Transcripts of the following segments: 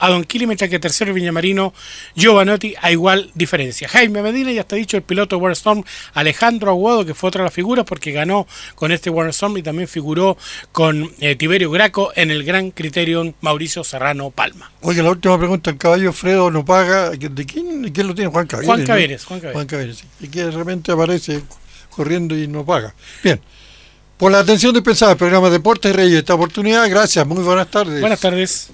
a Don Kili, mientras que tercero Viñamarino, Giovanotti a igual diferencia. Jaime Medina, ya está dicho, el piloto de Warstorm, Alejandro Aguado, que fue otra de las figuras porque ganó con este Warstorm y también figuró con eh, Tiberio Graco en el Gran Criterion Mauricio Serrano Palma. Oye, la última pregunta, el caballo Fredo no paga, ¿de quién, quién lo tiene? Juan Caberes. Juan Caberes, Juan Caberes. Juan. Y que de repente aparece corriendo y no paga. Bien. Por la atención dispensada al programa Deportes Reyes, esta oportunidad, gracias, muy buenas tardes. Buenas tardes.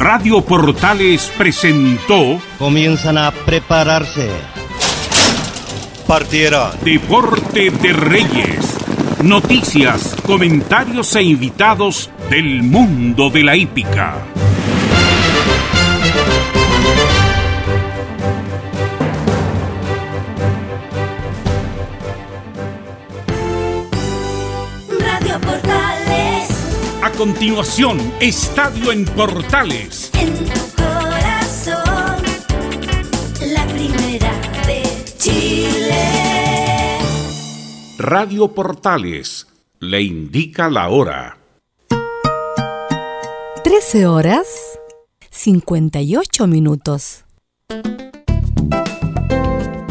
Radio Portales presentó Comienzan a prepararse. Partieron. Deporte de Reyes. Noticias, comentarios e invitados del mundo de la hípica. Continuación, Estadio en Portales. en tu corazón, la primera de Chile. Radio Portales le indica la hora. 13 horas 58 minutos.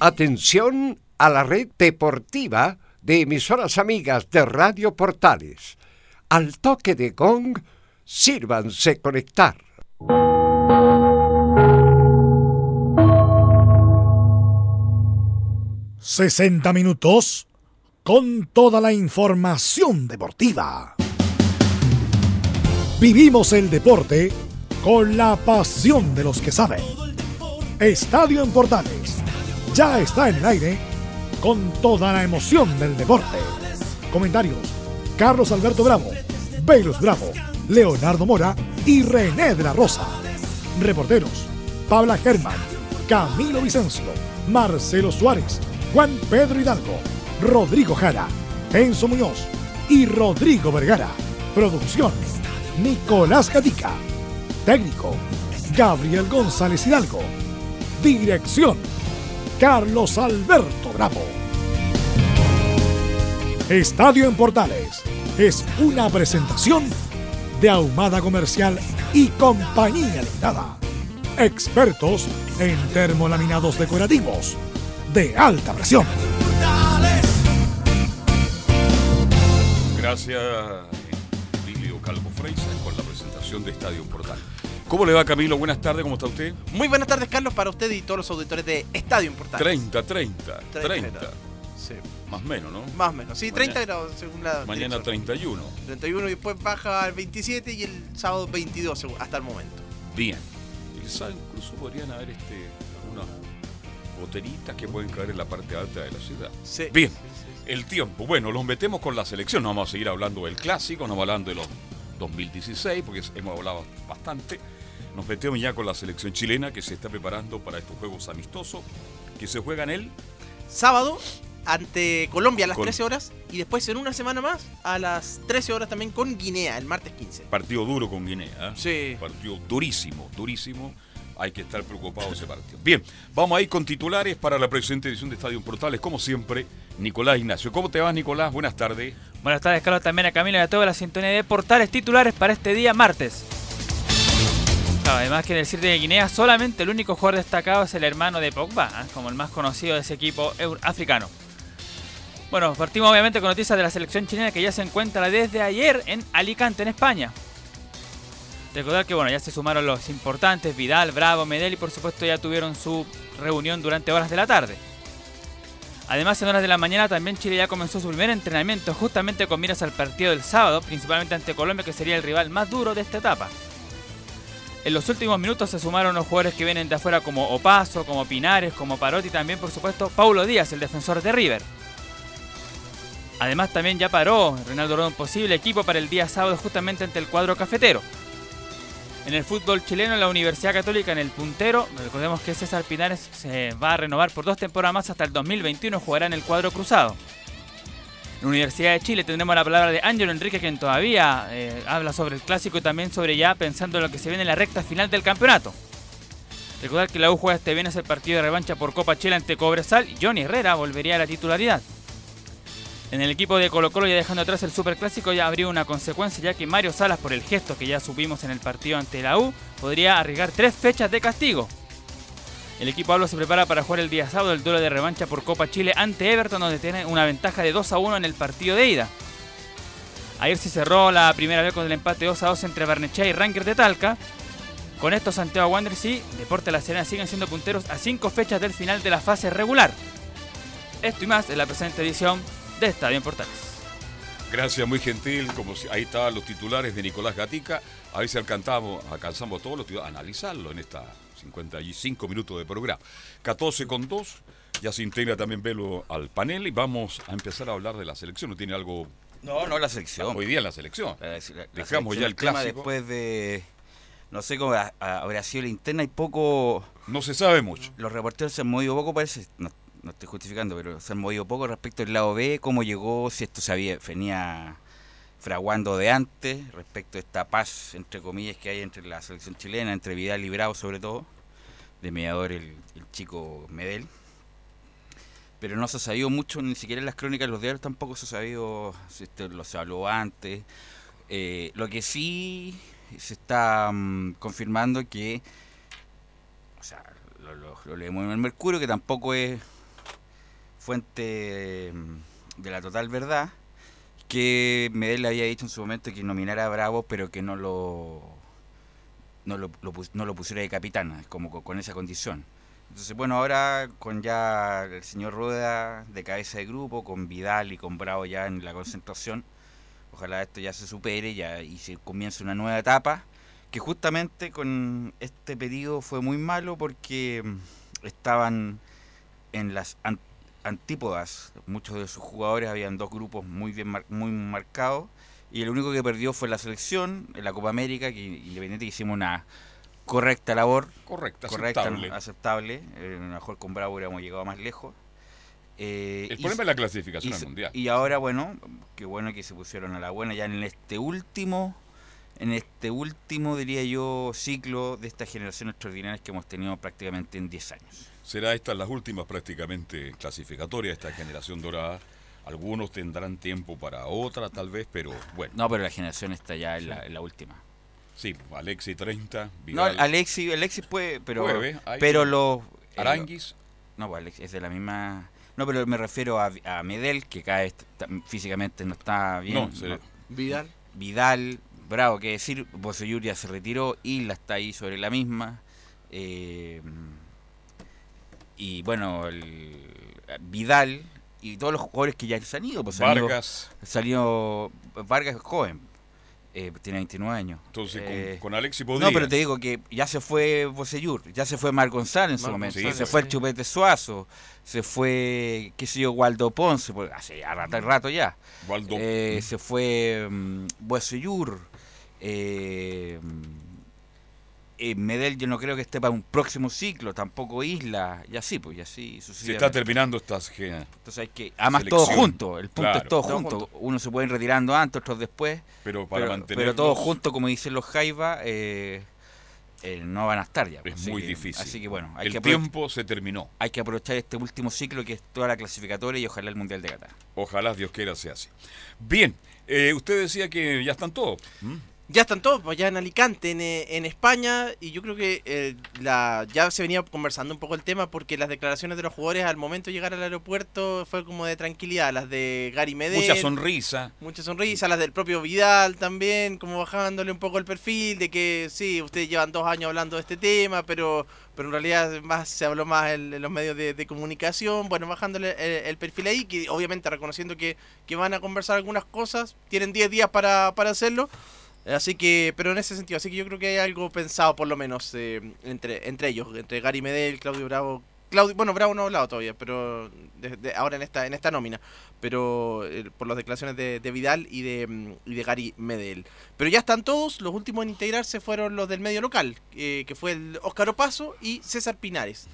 Atención a la red deportiva de emisoras amigas de Radio Portales. Al toque de gong, sírvanse conectar. Portales. 60 minutos con toda la información deportiva. Vivimos el deporte con la pasión de los que saben. Estadio en Portales ya está en el aire con toda la emoción del deporte. Comentarios: Carlos Alberto Bravo, Velus Bravo, Leonardo Mora y René de la Rosa. Reporteros: Pabla Germán, Camilo Vicencio, Marcelo Suárez, Juan Pedro Hidalgo, Rodrigo Jara, Enzo Muñoz y Rodrigo Vergara. Producción: Nicolás Gatica. Técnico: Gabriel González Hidalgo. Dirección: Carlos Alberto Bravo. Estadio en Portales es una presentación de Ahumada Comercial y Compañía Limitada. Expertos en termolaminados decorativos de alta presión. Gracias, Emilio Calvo Freisa, con la presentación de Estadio Portal. ¿Cómo le va Camilo? Buenas tardes, ¿cómo está usted? Muy buenas tardes, Carlos, para usted y todos los auditores de Estadio Portales. 30, 30, 30. 30. Sí. Más o menos, ¿no? Más o menos. Sí, 30 Mañana- grados según la. Mañana dirección. 31. 31 y después baja al 27 y el sábado 22 según- hasta el momento. Bien. El sábado incluso podrían haber este, algunos goteritas que pueden caer en la parte alta de la ciudad. Sí. Bien, el tiempo. Bueno, los metemos con la selección. No vamos a seguir hablando del clásico, no vamos hablando de los 2016, porque hemos hablado bastante. Nos metemos ya con la selección chilena que se está preparando para estos juegos amistosos que se juegan el Sábado ante Colombia a las Col- 13 horas y después en una semana más a las 13 horas también con Guinea, el martes 15. partido duro con Guinea. ¿eh? Sí. Partido durísimo, durísimo. Hay que estar preocupado ese partido. Bien, vamos a ir con titulares para la presente edición de Estadio Portales. Como siempre, Nicolás Ignacio. ¿Cómo te vas, Nicolás? Buenas tardes. Buenas tardes, Carlos, también a Camilo y a toda la sintonía de portales titulares para este día martes. Además que en el Cirque de Guinea solamente el único jugador destacado es el hermano de Pogba, ¿eh? como el más conocido de ese equipo africano. Bueno, partimos obviamente con noticias de la selección chilena que ya se encuentra desde ayer en Alicante, en España. Recordar que bueno, ya se sumaron los importantes, Vidal, Bravo, Medel y por supuesto ya tuvieron su reunión durante horas de la tarde. Además, en horas de la mañana también Chile ya comenzó su primer entrenamiento justamente con miras al partido del sábado, principalmente ante Colombia, que sería el rival más duro de esta etapa. En los últimos minutos se sumaron los jugadores que vienen de afuera como Opaso, como Pinares, como Parotti y también, por supuesto, Paulo Díaz, el defensor de River. Además, también ya paró Reinaldo Rodón posible equipo para el día sábado justamente ante el cuadro cafetero. En el fútbol chileno, la Universidad Católica en el puntero, recordemos que César Pinares se va a renovar por dos temporadas más hasta el 2021, jugará en el cuadro cruzado. En la Universidad de Chile tendremos la palabra de Ángelo Enrique, quien todavía eh, habla sobre el clásico y también sobre ya pensando en lo que se viene en la recta final del campeonato. Recordar que la U juega este viernes el partido de revancha por Copa Chile ante Cobresal y Johnny Herrera volvería a la titularidad. En el equipo de Colo Colo ya dejando atrás el Superclásico ya habría una consecuencia ya que Mario Salas por el gesto que ya supimos en el partido ante la U podría arriesgar tres fechas de castigo. El equipo Hablo se prepara para jugar el día sábado el duelo de revancha por Copa Chile ante Everton donde tiene una ventaja de 2 a 1 en el partido de ida. Ayer se cerró la primera vez con el empate 2 a 2 entre Barnechea y Rangers de Talca. Con esto Santiago Wanderers y Deporte La Serena siguen siendo punteros a 5 fechas del final de la fase regular. Esto y más en la presente edición de Estadio en Portales. Gracias, muy gentil. Como ahí estaban los titulares de Nicolás Gatica. A ver si alcanzamos, alcanzamos todos los titulares, analizarlo en esta 55 minutos de programa. 14 con 2. Ya se integra también Velo al panel y vamos a empezar a hablar de la selección. ¿No tiene algo? No, no la selección. Hoy día la selección. La- la- la Dejamos selección, ya el clásico. Después de. No sé cómo ha- ha- habrá sido la interna y poco. No se sabe mucho. Los reporteros se han movido poco, parece. No, no estoy justificando, pero se han movido poco respecto al lado B, cómo llegó, si esto se había, venía fraguando de antes, respecto a esta paz, entre comillas, que hay entre la selección chilena, entre Vidal y Bravo sobre todo, de mediador el, chico Medel. Pero no se ha sabido mucho, ni siquiera en las crónicas de los diarios tampoco se ha sabido, si lo se habló antes. Eh, lo que sí se está mm, confirmando que, o sea, lo, lo- lo leemos en el Mercurio, que tampoco es fuente mm, de la total verdad, que Medel le había dicho en su momento que nominara a Bravo, pero que no lo no lo, lo no lo pusiera de capitán, como co- con esa condición. Entonces, bueno, ahora con ya el señor Rueda de cabeza de grupo, con Vidal y con Bravo ya en la concentración, ojalá esto ya se supere ya y se comience una nueva etapa, que justamente con este pedido fue muy malo porque mm, estaban en las an- antípodas, muchos de sus jugadores habían dos grupos muy bien mar- muy marcados y el único que perdió fue la selección en la Copa América, que independiente que hicimos una correcta labor, Correcta, correcta, aceptable. aceptable, eh, a lo mejor con Bravo hubiéramos llegado más lejos. Eh, El y- problema es la clasificación y al mundial. Y ahora, bueno, qué bueno que se pusieron a la buena ya en este último, en este último, diría yo, ciclo de esta generación extraordinaria que hemos tenido prácticamente en 10 años. Será estas las últimas prácticamente clasificatorias de esta generación dorada. Algunos tendrán tiempo para otra, tal vez, pero bueno. No, pero la generación está ya en la, en la última. Sí, Alexi 30, No, Vidal. Alexis, Alexis puede, pero, Puede, hay- pero los... eh, Aranguis. No, pues Alex es de la misma... No, pero me refiero a, a Medel, que está- físicamente no está bien. No, se- Vidal. Vidal, bravo, que decir, Bosellur ya se retiró, Isla está ahí sobre la misma. eh, y bueno, el, Vidal y todos los jugadores que ya se han ido. Pues, ido- Vargas. Salió Vargas es joven. Eh, tiene 29 años. Entonces, con- Eh, con, Alexis No, podría. pero te digo que ya se fue Bocellur, ya se fue Mar González en su Mar momento, se fue el. Chupete Suazo, se fue, qué sé yo, Waldo Ponce, porque hace ya rato, rato ya. Waldo. Eh, se fue um, Bocellur, eh, eh, Medel yo no creo que esté para un próximo ciclo, tampoco Isla, y así, pues, y así Se está terminando estas. ge- Entonces hay que, además todos juntos, el punto Claro. es todos Todos juntos. Unos se pueden retirando antes, otros después. Pero para pero, pero todos juntos, como dicen los Jaiba, eh, eh, no van a estar ya. pues. Es muy que- difícil. Así que bueno, hay el que, tiempo se terminó. hay que aprovechar este último ciclo que es toda la clasificatoria y ojalá el Mundial de Qatar. Ojalá Dios quiera sea así. Bien, eh, usted decía que ya están todos. ¿m? Ya están todos, pues ya en Alicante, en, eh, en España, y yo creo que eh, la, ya se venía conversando un poco el tema porque las declaraciones de los jugadores al momento de llegar al aeropuerto fue como de tranquilidad, las de Gary Medel. Mucha sonrisa. Mucha sonrisa, las del propio Vidal también, como bajándole un poco el perfil de que sí, ustedes llevan dos años hablando de este tema, pero, pero en realidad más se habló más en, en los medios de, de comunicación, bueno, bajándole el, el perfil ahí, que obviamente reconociendo que, que van a conversar algunas cosas, tienen 10 días para, para hacerlo. Así que, pero en ese sentido, así que yo creo que hay algo pensado por lo menos eh, entre, entre ellos, entre Gary Medel, Claudio Bravo, Claudio, bueno, Bravo no ha hablado todavía, pero de- de- ahora en esta, en esta nómina, pero eh, por las declaraciones de, de Vidal y de, mm, y de Gary Medel. Pero ya están todos, los últimos en integrarse fueron los del medio local, eh, que fue el Óscar Opaso y César Pinares,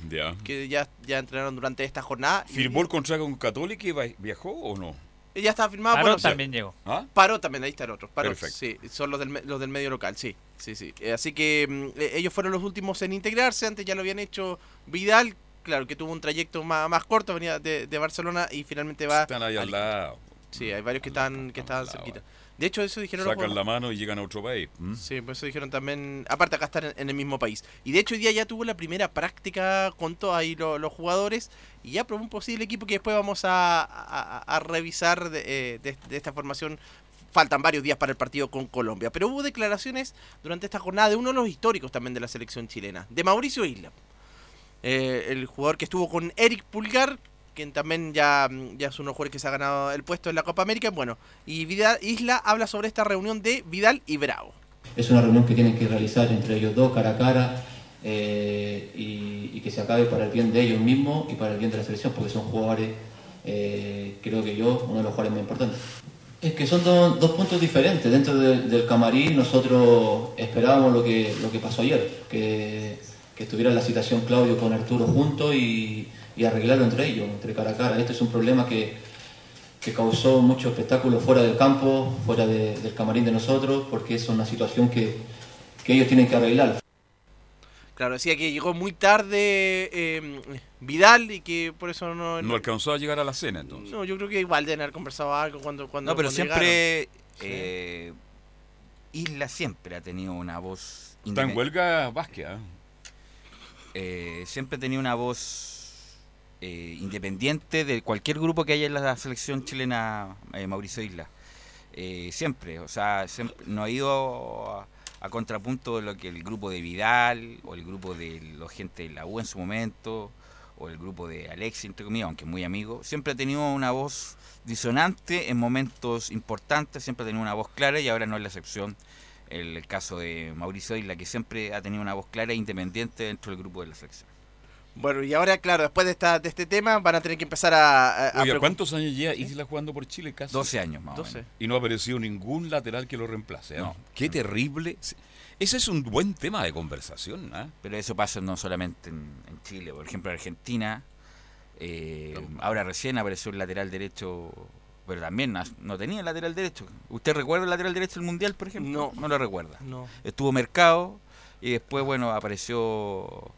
que ya, ya entrenaron durante esta jornada. ¿Firmó el contrato con Católica y viajó o no? Ya está firmado. Parot bueno, sí. también llegó. ¿Ah? Paró también, ahí está el otro. Paró, Perfecto. sí, son los del, los del medio local, sí. sí, sí. Eh, así que mm, eh, ellos fueron los últimos en integrarse, antes ya lo habían hecho Vidal, claro que tuvo un trayecto más, más corto, venía de, de Barcelona y finalmente va... Están ahí al lado. Sí, hay varios que están, que estaban cerquita. De hecho, eso dijeron Sacan la mano y llegan a otro país. Sí, por eso dijeron también, aparte acá están en, el mismo país. Y de hecho hoy día ya tuvo la primera práctica con todos ahí lo- los jugadores y ya probó un posible equipo que después vamos a, a- a revisar de, eh, de- de esta formación. Faltan varios días para el partido con Colombia. Pero hubo declaraciones durante esta jornada de uno de los históricos también de la selección chilena, de Mauricio Isla. Eh, el jugador que estuvo con Eric Pulgar, quien también ya, ya es los jugadores que se ha ganado el puesto en la Copa América. Bueno, y Vidal, Isla habla sobre esta reunión de Vidal y Bravo. Es una reunión que tienen que realizar entre ellos dos, cara a cara, eh, y, y que se acabe para el bien de ellos mismos y para el bien de la selección, porque son jugadores, eh, creo que yo, uno de los jugadores más importantes. Es que son do- dos puntos diferentes. Dentro de- del camarín nosotros esperábamos lo que, lo que pasó ayer, que, que estuviera la situación Claudio con Arturo juntos y, y arreglarlo entre ellos, entre cara a cara. Este es un problema que, que causó mucho espectáculo fuera del campo, fuera de- del camarín de nosotros, porque es una situación que, que ellos tienen que arreglar. Claro, decía que llegó muy tarde eh, Vidal y que por eso no... No alcanzó a llegar a la cena entonces. No, yo creo que igual deben haber conversado algo cuando... cuando No, pero cuando siempre eh, Isla siempre ha tenido una voz Está en huelga Vázquez. ¿ah? eh, siempre ha tenido una voz eh, independiente de cualquier grupo que haya en la selección chilena, eh, Mauricio Isla. Eh, siempre, o sea, siempre, no ha ido a, contrapunto lo que el grupo de Vidal o el grupo de la gente de la U en su momento o el grupo de Alexis, entre comillas, aunque muy amigo, siempre ha tenido una voz disonante en momentos importantes, siempre ha tenido una voz clara y ahora no es la excepción el caso de Mauricio Isla, que siempre ha tenido una voz clara e independiente dentro del grupo de la selección. Bueno, y ahora, claro, después de, esta, de este tema van a tener que empezar a... a- Oiga, ¿cuántos años lleva Isla jugando por Chile? Casi 12 años más o 12. menos. Y no ha aparecido ningún lateral que lo reemplace. No. Qué terrible. Ese es un buen tema de conversación. ¿ah? Pero eso pasa no solamente en, en Chile, por ejemplo en Argentina. eh, ahora recién apareció el lateral derecho, pero también no, no tenía lateral derecho. ¿Usted recuerda el lateral derecho del Mundial, por ejemplo? No. No lo recuerda. No. Estuvo Mercado y después, bueno, apareció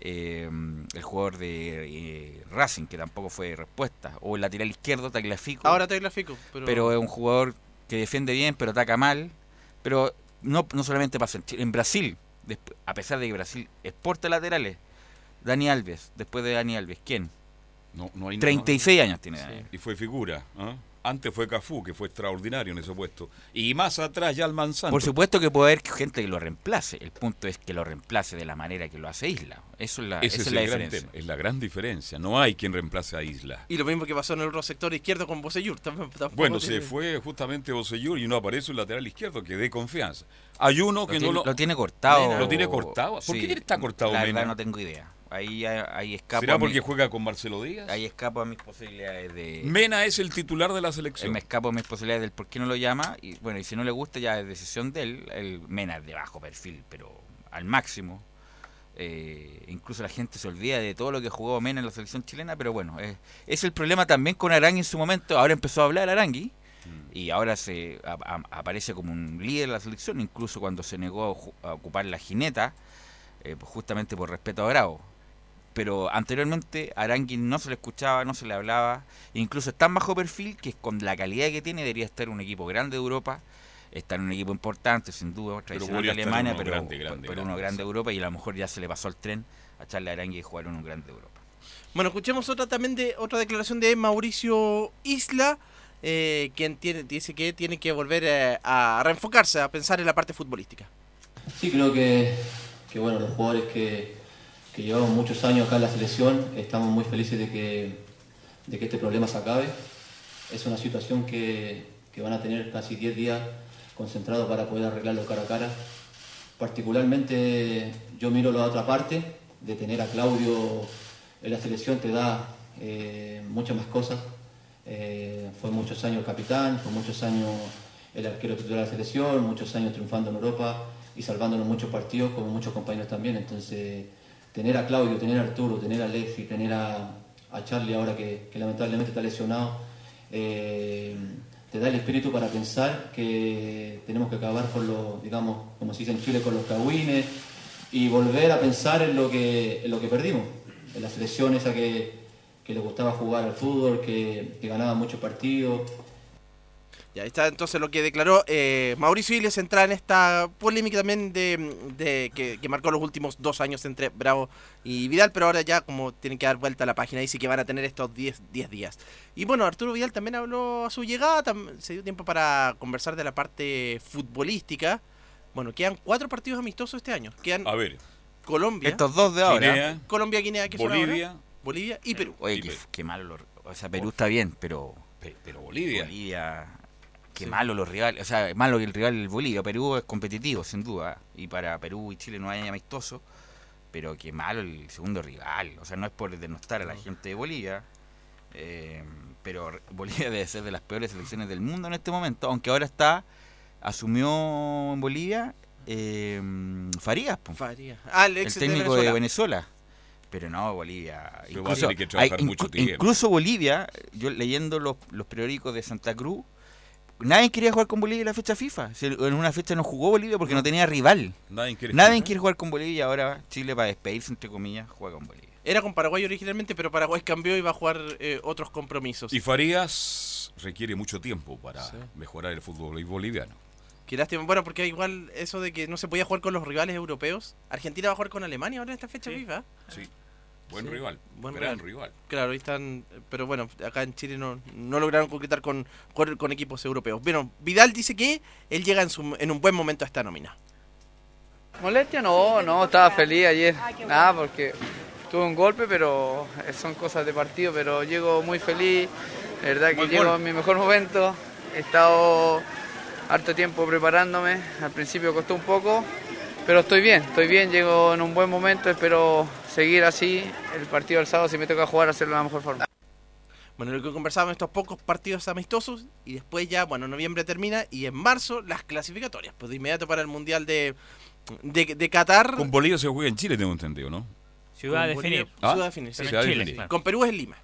eh, el jugador de eh, Racing, que tampoco fue respuesta. O el lateral izquierdo, Tagliafico. Ahora pero... pero es un jugador que defiende bien, pero ataca mal. Pero no, no solamente pasa en Chile, en Brasil, a pesar de que Brasil exporta laterales, Dani Alves, después de Dani Alves, ¿quién? No, no hay 36 años tiene Dani. Y fue figura. ¿ah? Antes fue Cafú, que fue extraordinario en ese puesto. Y más atrás ya el Manzano. Por supuesto que puede haber gente que lo reemplace. El punto es que lo reemplace de la manera que lo hace Isla. Eso es la, Ese esa es, es la diferencia. tema, es la gran diferencia. No hay quien reemplace a Isla. Y lo mismo que pasó en el otro sector izquierdo con Bosellur. Bueno, se fue justamente Bosellur y no aparece un lateral izquierdo que dé confianza. Hay uno que lo, no tiene, lo... lo tiene cortado. ¿Lo tiene cortado? ¿Por Sí, qué está cortado La Mena? verdad no tengo idea. Ahí, ahí escapo. ¿Será mi- porque juega con Marcelo Díaz? Ahí escapo a mis posibilidades de. Mena es el titular de la selección. Me escapo a mis posibilidades del por qué no lo llama. Y bueno, y si no le gusta, ya es decisión de él. El Mena es de bajo perfil, pero al máximo. Eh, incluso la gente se olvida de todo lo que jugó Mena en la selección chilena, pero bueno, es, es el problema también con Arangui en su momento. Ahora empezó a hablar Arangui y ahora se a- a- aparece como un líder de la selección, incluso cuando se negó a ocupar la jineta, eh, justamente por respeto a Bravo. Pero anteriormente a Arangui no se le escuchaba, no se le hablaba, incluso es tan bajo perfil que con la calidad que tiene debería estar un equipo grande de Europa, está en un equipo importante, sin duda, tradicional de Alemania, pero, grande, grande, pero grande, uno grande de Europa y a lo mejor ya se le pasó el tren a echarle a Arangui y jugar en un grande de Europa. Bueno, escuchemos otra también de otra declaración de Mauricio Isla, eh, quien tiene, dice que tiene que volver eh, a reenfocarse, a pensar en la parte futbolística. Sí, creo que, que, bueno, los jugadores que, que llevamos muchos años acá en la selección estamos muy felices de que, de que este problema se acabe. Es una situación que, que van a tener casi 10 días concentrados para poder arreglarlo cara a cara. Particularmente yo miro la otra parte, de tener a Claudio en la selección te da eh, muchas más cosas. Eh, fue muchos años capitán, fue muchos años el arquero titular de la selección, muchos años triunfando en Europa y salvándonos muchos partidos, como muchos compañeros también. Entonces, tener a Claudio, tener a Arturo, tener a Alexi, tener a, Charlie ahora que, lamentablemente está lesionado, eh, te da el espíritu para pensar que tenemos que acabar con los, digamos, como se dice en Chile, con los cagüines y volver a pensar en lo que, lo que perdimos, en la selección esa que, que le gustaba jugar al fútbol, que ganaba muchos partidos. Y ahí está entonces lo que declaró eh, Mauricio Iles entrar en esta polémica también de, de- que, que marcó los últimos dos años entre Bravo y Vidal, pero ahora ya como tienen que dar vuelta a la página, dice que van a tener estos 10 10 días. Y bueno, Arturo Vidal también habló a su llegada, se dio tiempo para conversar de la parte futbolística. Bueno, quedan cuatro partidos amistosos este año. Quedan A ver, Colombia, Estos dos de ahora. Guinea, Colombia, Guinea, que son ahora, Bolivia, Bolivia y Perú. Oye, Y qué, Perú. qué malo. O sea, Perú está bien, pero pe- pero Bolivia. Bolivia, qué malo los rivales. O sea, malo que el rival el Bolivia. Perú es competitivo, sin duda. Y para Perú y Chile no hay amistoso. Pero qué malo el segundo rival. O sea, no es por denostar a la gente de Bolivia. eh, pero Bolivia debe ser de las peores selecciones del mundo en este momento. Aunque ahora está, asumió en Bolivia eh, Farías. Ah, el técnico de Venezuela. Pero no, Bolivia. Pero trabajar hay- mucho inclu- tiempo. incluso Bolivia, yo leyendo los, los periódicos de Santa Cruz, nadie quería jugar con Bolivia en la fecha FIFA. Si En una fecha no jugó Bolivia porque no tenía rival. Nadie quiere Nadie quiere jugar con Bolivia y ahora Chile para despedirse, entre comillas, juega con Bolivia. Era con Paraguay originalmente, pero Paraguay cambió y va a jugar eh, otros compromisos. Y Farías requiere mucho tiempo para Sí. mejorar el fútbol boliviano. Qué lástima. Bueno, porque igual eso de que no se podía jugar con los rivales europeos. Argentina va a jugar con Alemania ahora en esta fecha FIFA. Sí. Buen Sí, rival. buen gran rival. rival. Claro, ahí están. Pero bueno, acá en Chile no, no lograron concretar con, con, con equipos europeos. Bueno, Vidal dice que él llega en, su, en un buen momento a esta nómina. Molestia no, no, estaba feliz ayer. Nada, porque tuve un golpe, pero eh, son cosas de partido, pero llego muy feliz. La verdad que llego en mi mejor momento. He estado harto tiempo preparándome. Al principio costó un poco, pero estoy bien, estoy bien, llego en un buen momento, espero seguir así. El partido del sábado, si me toca jugar, hacerlo de la mejor forma. Bueno, lo que conversábamos estos pocos partidos amistosos y después ya, bueno, noviembre termina y en marzo las clasificatorias. Pues de inmediato para el Mundial de, de, de Qatar. Con Bolivia se juega en Chile, tengo entendido, ¿no? Ciudad de Bolivia-. Ah, Ciudad de definir, sí. Pero en Ciudad de Chile, definir. claro. Con Perú es en Lima.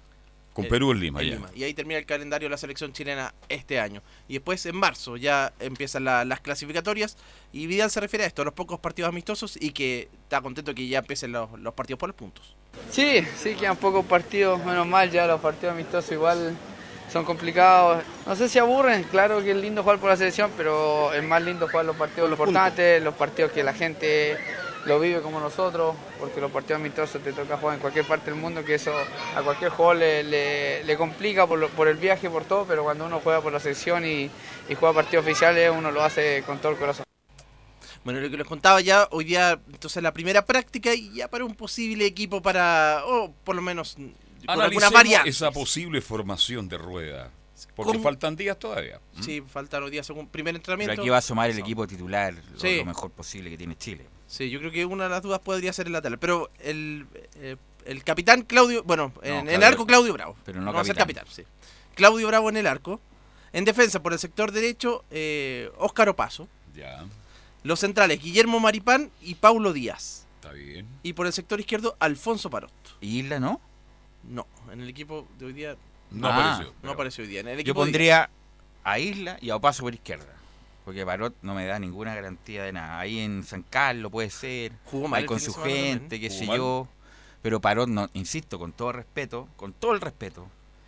Con Eh, Perú en Lima, en ya. Lima. Y ahí termina el calendario de la selección chilena este año. Y después en marzo ya empiezan la- las clasificatorias. Y Vidal se refiere a esto, a los pocos partidos amistosos y que está contento que ya empiecen los, los partidos por los puntos. Sí, sí, quedan pocos partidos, menos mal ya los partidos amistosos igual son complicados. No sé si aburren, claro que es lindo jugar por la selección, pero es más lindo jugar los partidos importantes, los partidos que la gente lo vive como nosotros, porque los partidos amistosos te toca jugar en cualquier parte del mundo, que eso a cualquier jugador le, le- le complica por, lo- por el viaje, por todo, pero cuando uno juega por la selección y, y juega partidos oficiales, uno lo hace con todo el corazón. Bueno, lo que les contaba ya, hoy día, entonces la primera práctica y ya para un posible equipo para, o por lo menos con alguna variante. esa posible formación de rueda. Porque faltan días todavía. ¿m? Sí, faltan los días según primer Pero entrenamiento. aquí va a sumar el equipo titular lo, Sí. lo mejor posible que tiene Chile. Sí, yo creo que una de las dudas podría ser el lateral. Pero el, eh, el capitán Claudio, bueno, en, en el arco Claudio Bravo. pero no va a ser capitán. sí. Claudio Bravo en el arco. En defensa, por el sector derecho, eh, Óscar Opaso. Ya, Los centrales, Guillermo Maripán y Paulo Díaz. está bien. Y por el sector izquierdo, Alfonso Parot. ¿Y Isla no? No, en el equipo de hoy día No Ah. apareció. no apareció hoy día. En el Yo equipo de- pondría a Isla y a Opaso por izquierda. Porque Parot no me da ninguna garantía de nada. Ahí en San Carlos puede ser. Jugó mal ahí con su gente, qué sé mal. yo. Pero Parot, no, insisto, con todo respeto, con todo el respeto,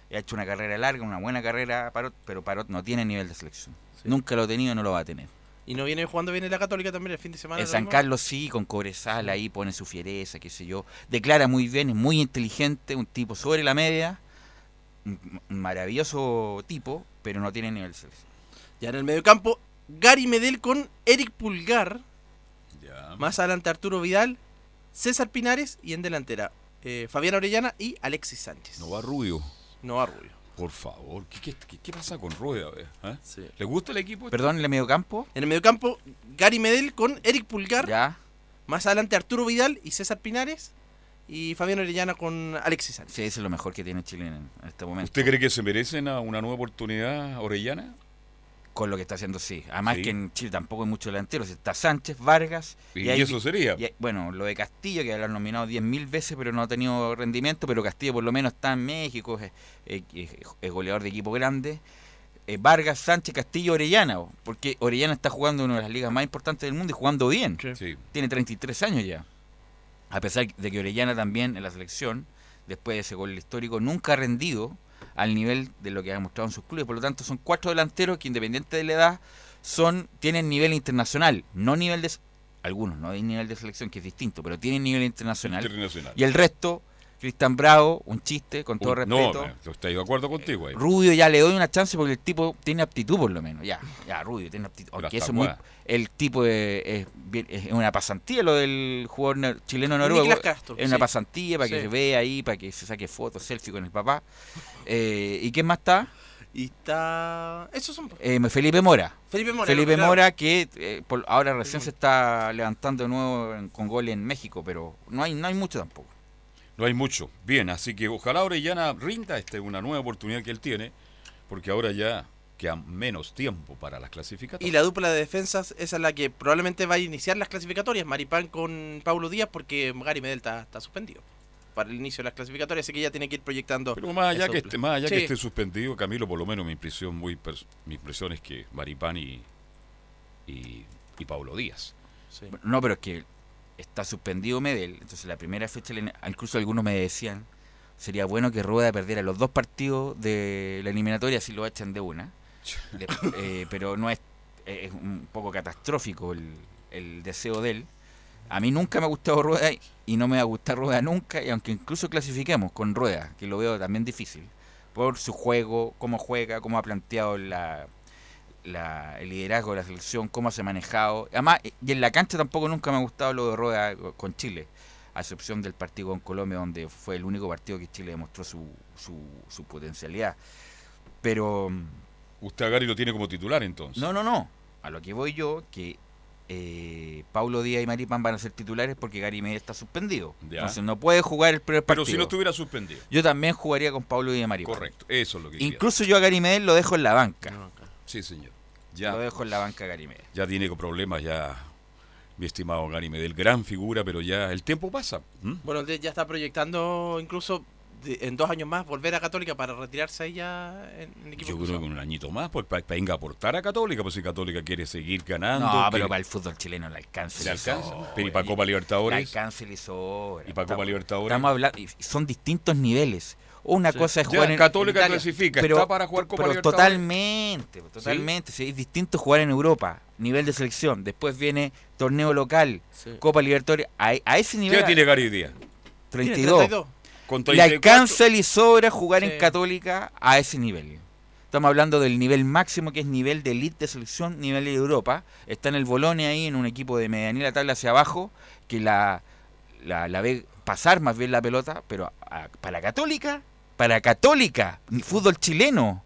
ha hecho una carrera larga, una buena carrera, Parot, pero Parot no tiene nivel de selección. Nunca lo ha tenido y no lo va a tener. Y no viene jugando bien en la Católica también el fin de semana. En San mismo. Carlos sí, con Cobresal ahí pone su fiereza, qué sé yo. Declara muy bien, es muy inteligente, un tipo sobre la media, un maravilloso tipo, pero no tiene nivel de selección. Ya en el mediocampo, Gary Medel con Eric Pulgar. Ya. Más adelante Arturo Vidal, César Pinares y en delantera eh, Fabián Orellana y Alexis Sánchez. No va Rubio. No va Rubio. Por favor, ¿qué, qué, qué- qué pasa con Rueda? ¿Eh? ¿Le gusta el equipo? Perdón, en el mediocampo. En el mediocampo, Gary Medel con Eric Pulgar. Ya. Más adelante Arturo Vidal y César Pinares. Y Fabián Orellana con Alexis Sánchez. Sí, eso es lo mejor que tiene Chile en, en este momento. ¿Usted cree que se merecen a una nueva oportunidad Orellana? Con lo que está haciendo, sí. Además Sí. que en Chile tampoco hay muchos delanteros. Está Sánchez, Vargas. Y hay- eso sería. y hay- bueno, lo de Castillo, que lo han nominado 10.000 veces, pero no ha tenido rendimiento. Pero Castillo por lo menos está en México, es, es- es- es goleador de equipo grande. Eh, Vargas, Sánchez, Castillo, Orellana. o- Porque Orellana está jugando en una de las ligas más importantes del mundo y jugando bien. Sí. Tiene 33 años ya. A pesar de que Orellana también en la selección, después de ese gol histórico, nunca ha rendido al nivel de lo que ha mostrado en sus clubes. Por lo tanto, son cuatro delanteros que independiente de la edad, son tienen nivel internacional, no nivel de... Algunos, no hay nivel de selección, que es distinto, pero tienen nivel internacional. Internacional. Y el resto, Cristian Bravo, un chiste, con todo Uh, respeto. No, yo estoy de acuerdo contigo ahí. Rubio ya le doy una chance porque el tipo tiene aptitud por lo menos. Ya, ya, Rubio tiene aptitud. Aunque eso es muy, el tipo es, es bien- es una pasantía lo del jugador chileno noruego. Castro, Es una sí. pasantía para que se vea ahí, para que se saque fotos, selfie con el papá. Eh, ¿Y quién más está? Y está. Esos son. Eh, Felipe Mora. Felipe Mora, Felipe claro. Mora que eh, por- ahora recién se está levantando de nuevo en- con gol en México, pero no hay, no hay mucho tampoco. No hay mucho. Bien, así que ojalá Orellana rinda esta es una nueva oportunidad que él tiene, porque ahora ya queda menos tiempo para las clasificatorias. Y la dupla de defensas, esa es la que probablemente va a iniciar las clasificatorias. Maripán con Paulo Díaz, porque Gary Medel está, está suspendido para el inicio de las clasificatorias, así que ya tiene que ir proyectando. Pero más allá, que esté, más allá que esté suspendido, Camilo, por lo menos mi impresión muy mi impresión es que Maripán y, y, y Pablo Díaz. No, pero es que está suspendido Medel, entonces la primera fecha, incluso algunos me decían, sería bueno que Rueda perdiera los dos partidos de la eliminatoria si lo echan de una. Eh, pero no es, es un poco catastrófico el, el deseo de él. A mí nunca me ha gustado Rueda y no me va a gustar Rueda nunca, y aunque incluso clasifiquemos con Rueda, que lo veo también difícil, por su juego, cómo juega, cómo ha planteado la, la- el liderazgo de la selección, cómo se ha manejado. Además, y en la cancha tampoco nunca me ha gustado lo de Rueda con Chile, a excepción del partido con Colombia, donde fue el único partido que Chile demostró su, su, su potencialidad. Pero... Usted a Gary lo tiene como titular entonces. No, no, no. A lo que voy yo, que eh, Paulo Díaz y Maripán van a ser titulares porque Gary Medel está suspendido. Ya. Entonces no puede jugar el primer Pero partido. si no estuviera suspendido. Yo también jugaría con Paulo Díaz y Maripán. Correcto, eso es lo que quería. Incluso yo a Gary Medel lo dejo en la banca. Sí, señor. Ya, Lo dejo en la banca a Gary Medel. ya tiene problemas, ya, mi estimado Gary Medel. Gran figura, pero ya el tiempo pasa. ¿m? Bueno, ya está proyectando incluso de- en dos años más volver a Católica para retirarse ahí ya en, en equipo Yo cruzado. creo que un añito más, pues para venga a aportar a Católica, pues si Católica quiere seguir ganando. No, pero quiere- para el fútbol chileno le alcanza. ¿Le alcanza? Pero ¿y para Copa Libertadores? Le alcanza y le sobra. ¿Y para Copa Libertadores? Estamos hablando, y son distintos niveles. Una Sí. cosa es Ya, jugar en Católica en Italia, clasifica, ¿está para jugar Copa pero Libertadores? Totalmente, totalmente. sí, es distinto jugar en Europa, nivel de selección. Después viene torneo local, Sí. Copa Libertadores. A, a ese ¿Qué nivel. edad tiene Gary Díaz? Tiene 32. 32. Con Le 34. alcanza y le sobra jugar Sí. en Católica a ese nivel. Estamos hablando del nivel máximo que es nivel de elite de selección, nivel de Europa. Está en el Bolonia ahí, en un equipo de medianía tabla hacia abajo, que la, la, la ve pasar más bien la pelota, pero a- para Católica, para Católica, fútbol chileno,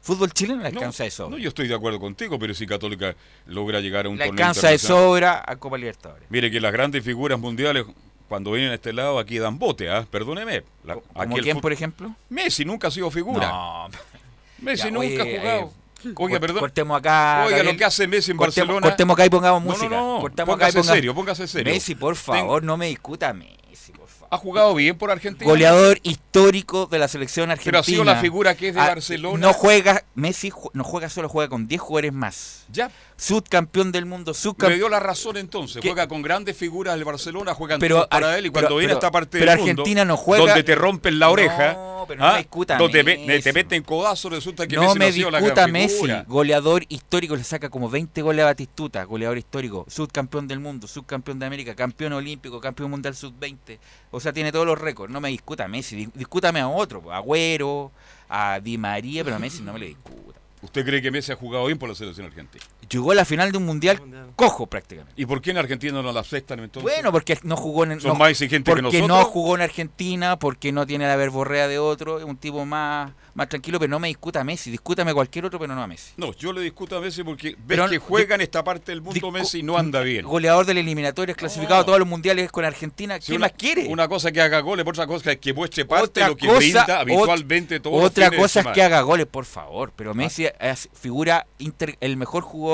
fútbol chileno le No, alcanza de sobra. No, yo estoy de acuerdo contigo, pero si Católica logra llegar a un le torneo alcanza de sobra a Copa Libertadores. Mire que las grandes figuras mundiales, cuando vienen a este lado, aquí dan bote, ¿ah? Perdóneme. La- ¿Como quién, por ejemplo? Messi nunca ha sido figura. No, Messi Ya, nunca oye, ha jugado. eh, Oiga, perdón. Cortemos acá. Oiga, Gabriel. lo que hace Messi en Cortemos- Barcelona. Cortemos acá y pongamos No, no, música. no, Cortemos acá y póngase pongamos- serio, póngase serio. Messi, por favor, no me discuta a favor. Ha jugado bien por Argentina. Goleador histórico de la selección argentina. Pero ha sido la figura que es de Ah, Barcelona. No juega, Messi no juega solo, juega con 10 jugadores más. Ya. Subcampeón del mundo, Me subcampeón. dio la razón entonces. ¿Qué? Juega con grandes figuras del Barcelona, juegan Pero para Ar- él y cuando pero- viene pero- esta parte del mundo, Argentina no juega- donde te rompen la oreja, No, pero no ¿ah? me discuta donde me- Messi. te meten codazos, resulta que No Messi me no ha sido la discuta gran Messi, figura. goleador histórico, le saca como 20 goles a Batistuta, goleador histórico, subcampeón del mundo, subcampeón de América, campeón olímpico, campeón mundial sub-20. O sea, tiene todos los récords. No me discuta Messi, di- discútame a otro, a Agüero, a Di María, pero a Messi no me le discuta. ¿Usted cree que Messi ha jugado bien por la selección argentina? Llegó a la final de un mundial cojo prácticamente. ¿Y por qué en Argentina no la aceptan entonces? Bueno, porque no jugó en Son no- más exigentes que porque nosotros. no jugó en Argentina, porque no tiene la verborrea de otro, es un tipo más, más tranquilo, pero no me discuta a Messi, discútame a cualquier otro, pero no a Messi. No, yo le discuto a Messi porque ves Pero que juega en esta parte del mundo Messi y no anda bien. Goleador de la eliminatoria, clasificado a todos los mundiales con Argentina, Si ¿qué una, más quiere? Una cosa que haga goles, por otra cosa es que muestre parte Otra lo que cosa- brinda ot- habitualmente todos los Otra fines de cosa es que haga goles, por favor, pero Messi es figura inter- el mejor jugador,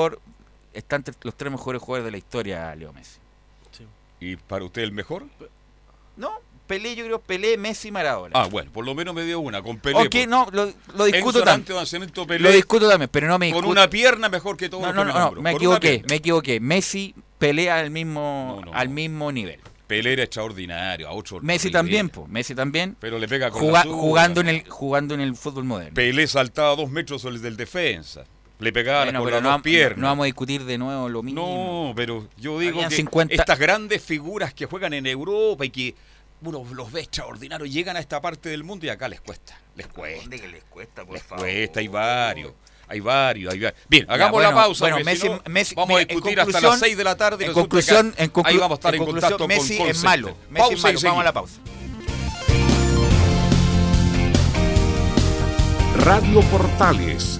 está entre los tres mejores jugadores de la historia, Leo Messi. ¿Y para usted el mejor? No, Pelé, yo creo Pelé, Messi, Maradona. Ah, bueno, por lo menos me dio una con Pelé. ok, no, lo, lo discuto también. Pelé, Lo discuto también, pero no me Con discuto. una pierna mejor que todos No, no, no, me no, me Con equivoqué, me equivoqué. Messi pelea al mismo, al mismo nivel. Pelé era extraordinario, a otro Messi nivel. también, po, Messi también. Pero le pega con Juga- la zurda, jugando en el jugando en el fútbol moderno. Pelé saltaba dos metros sobre el del defensa. Le pegaba Bueno, con las no, piernas. no vamos a discutir de nuevo lo mismo. No, pero yo digo Habían que 50 estas grandes figuras que juegan en Europa y que uno los ve extraordinarios llegan a esta parte del mundo y acá les cuesta. Les cuesta. ¿Dónde que les cuesta, por Les favor? cuesta, hay varios. Hay varios, hay varios. Bien, Ya, hagamos bueno, la pausa. bueno, Messi- no, Messi- vamos a mira, discutir hasta las 6 de la tarde. en conclusión- en conclu- ahí vamos a estar en en, contacto Messi con es malo. Messi es Pausa y malo. Vamos a la pausa. Radio Portales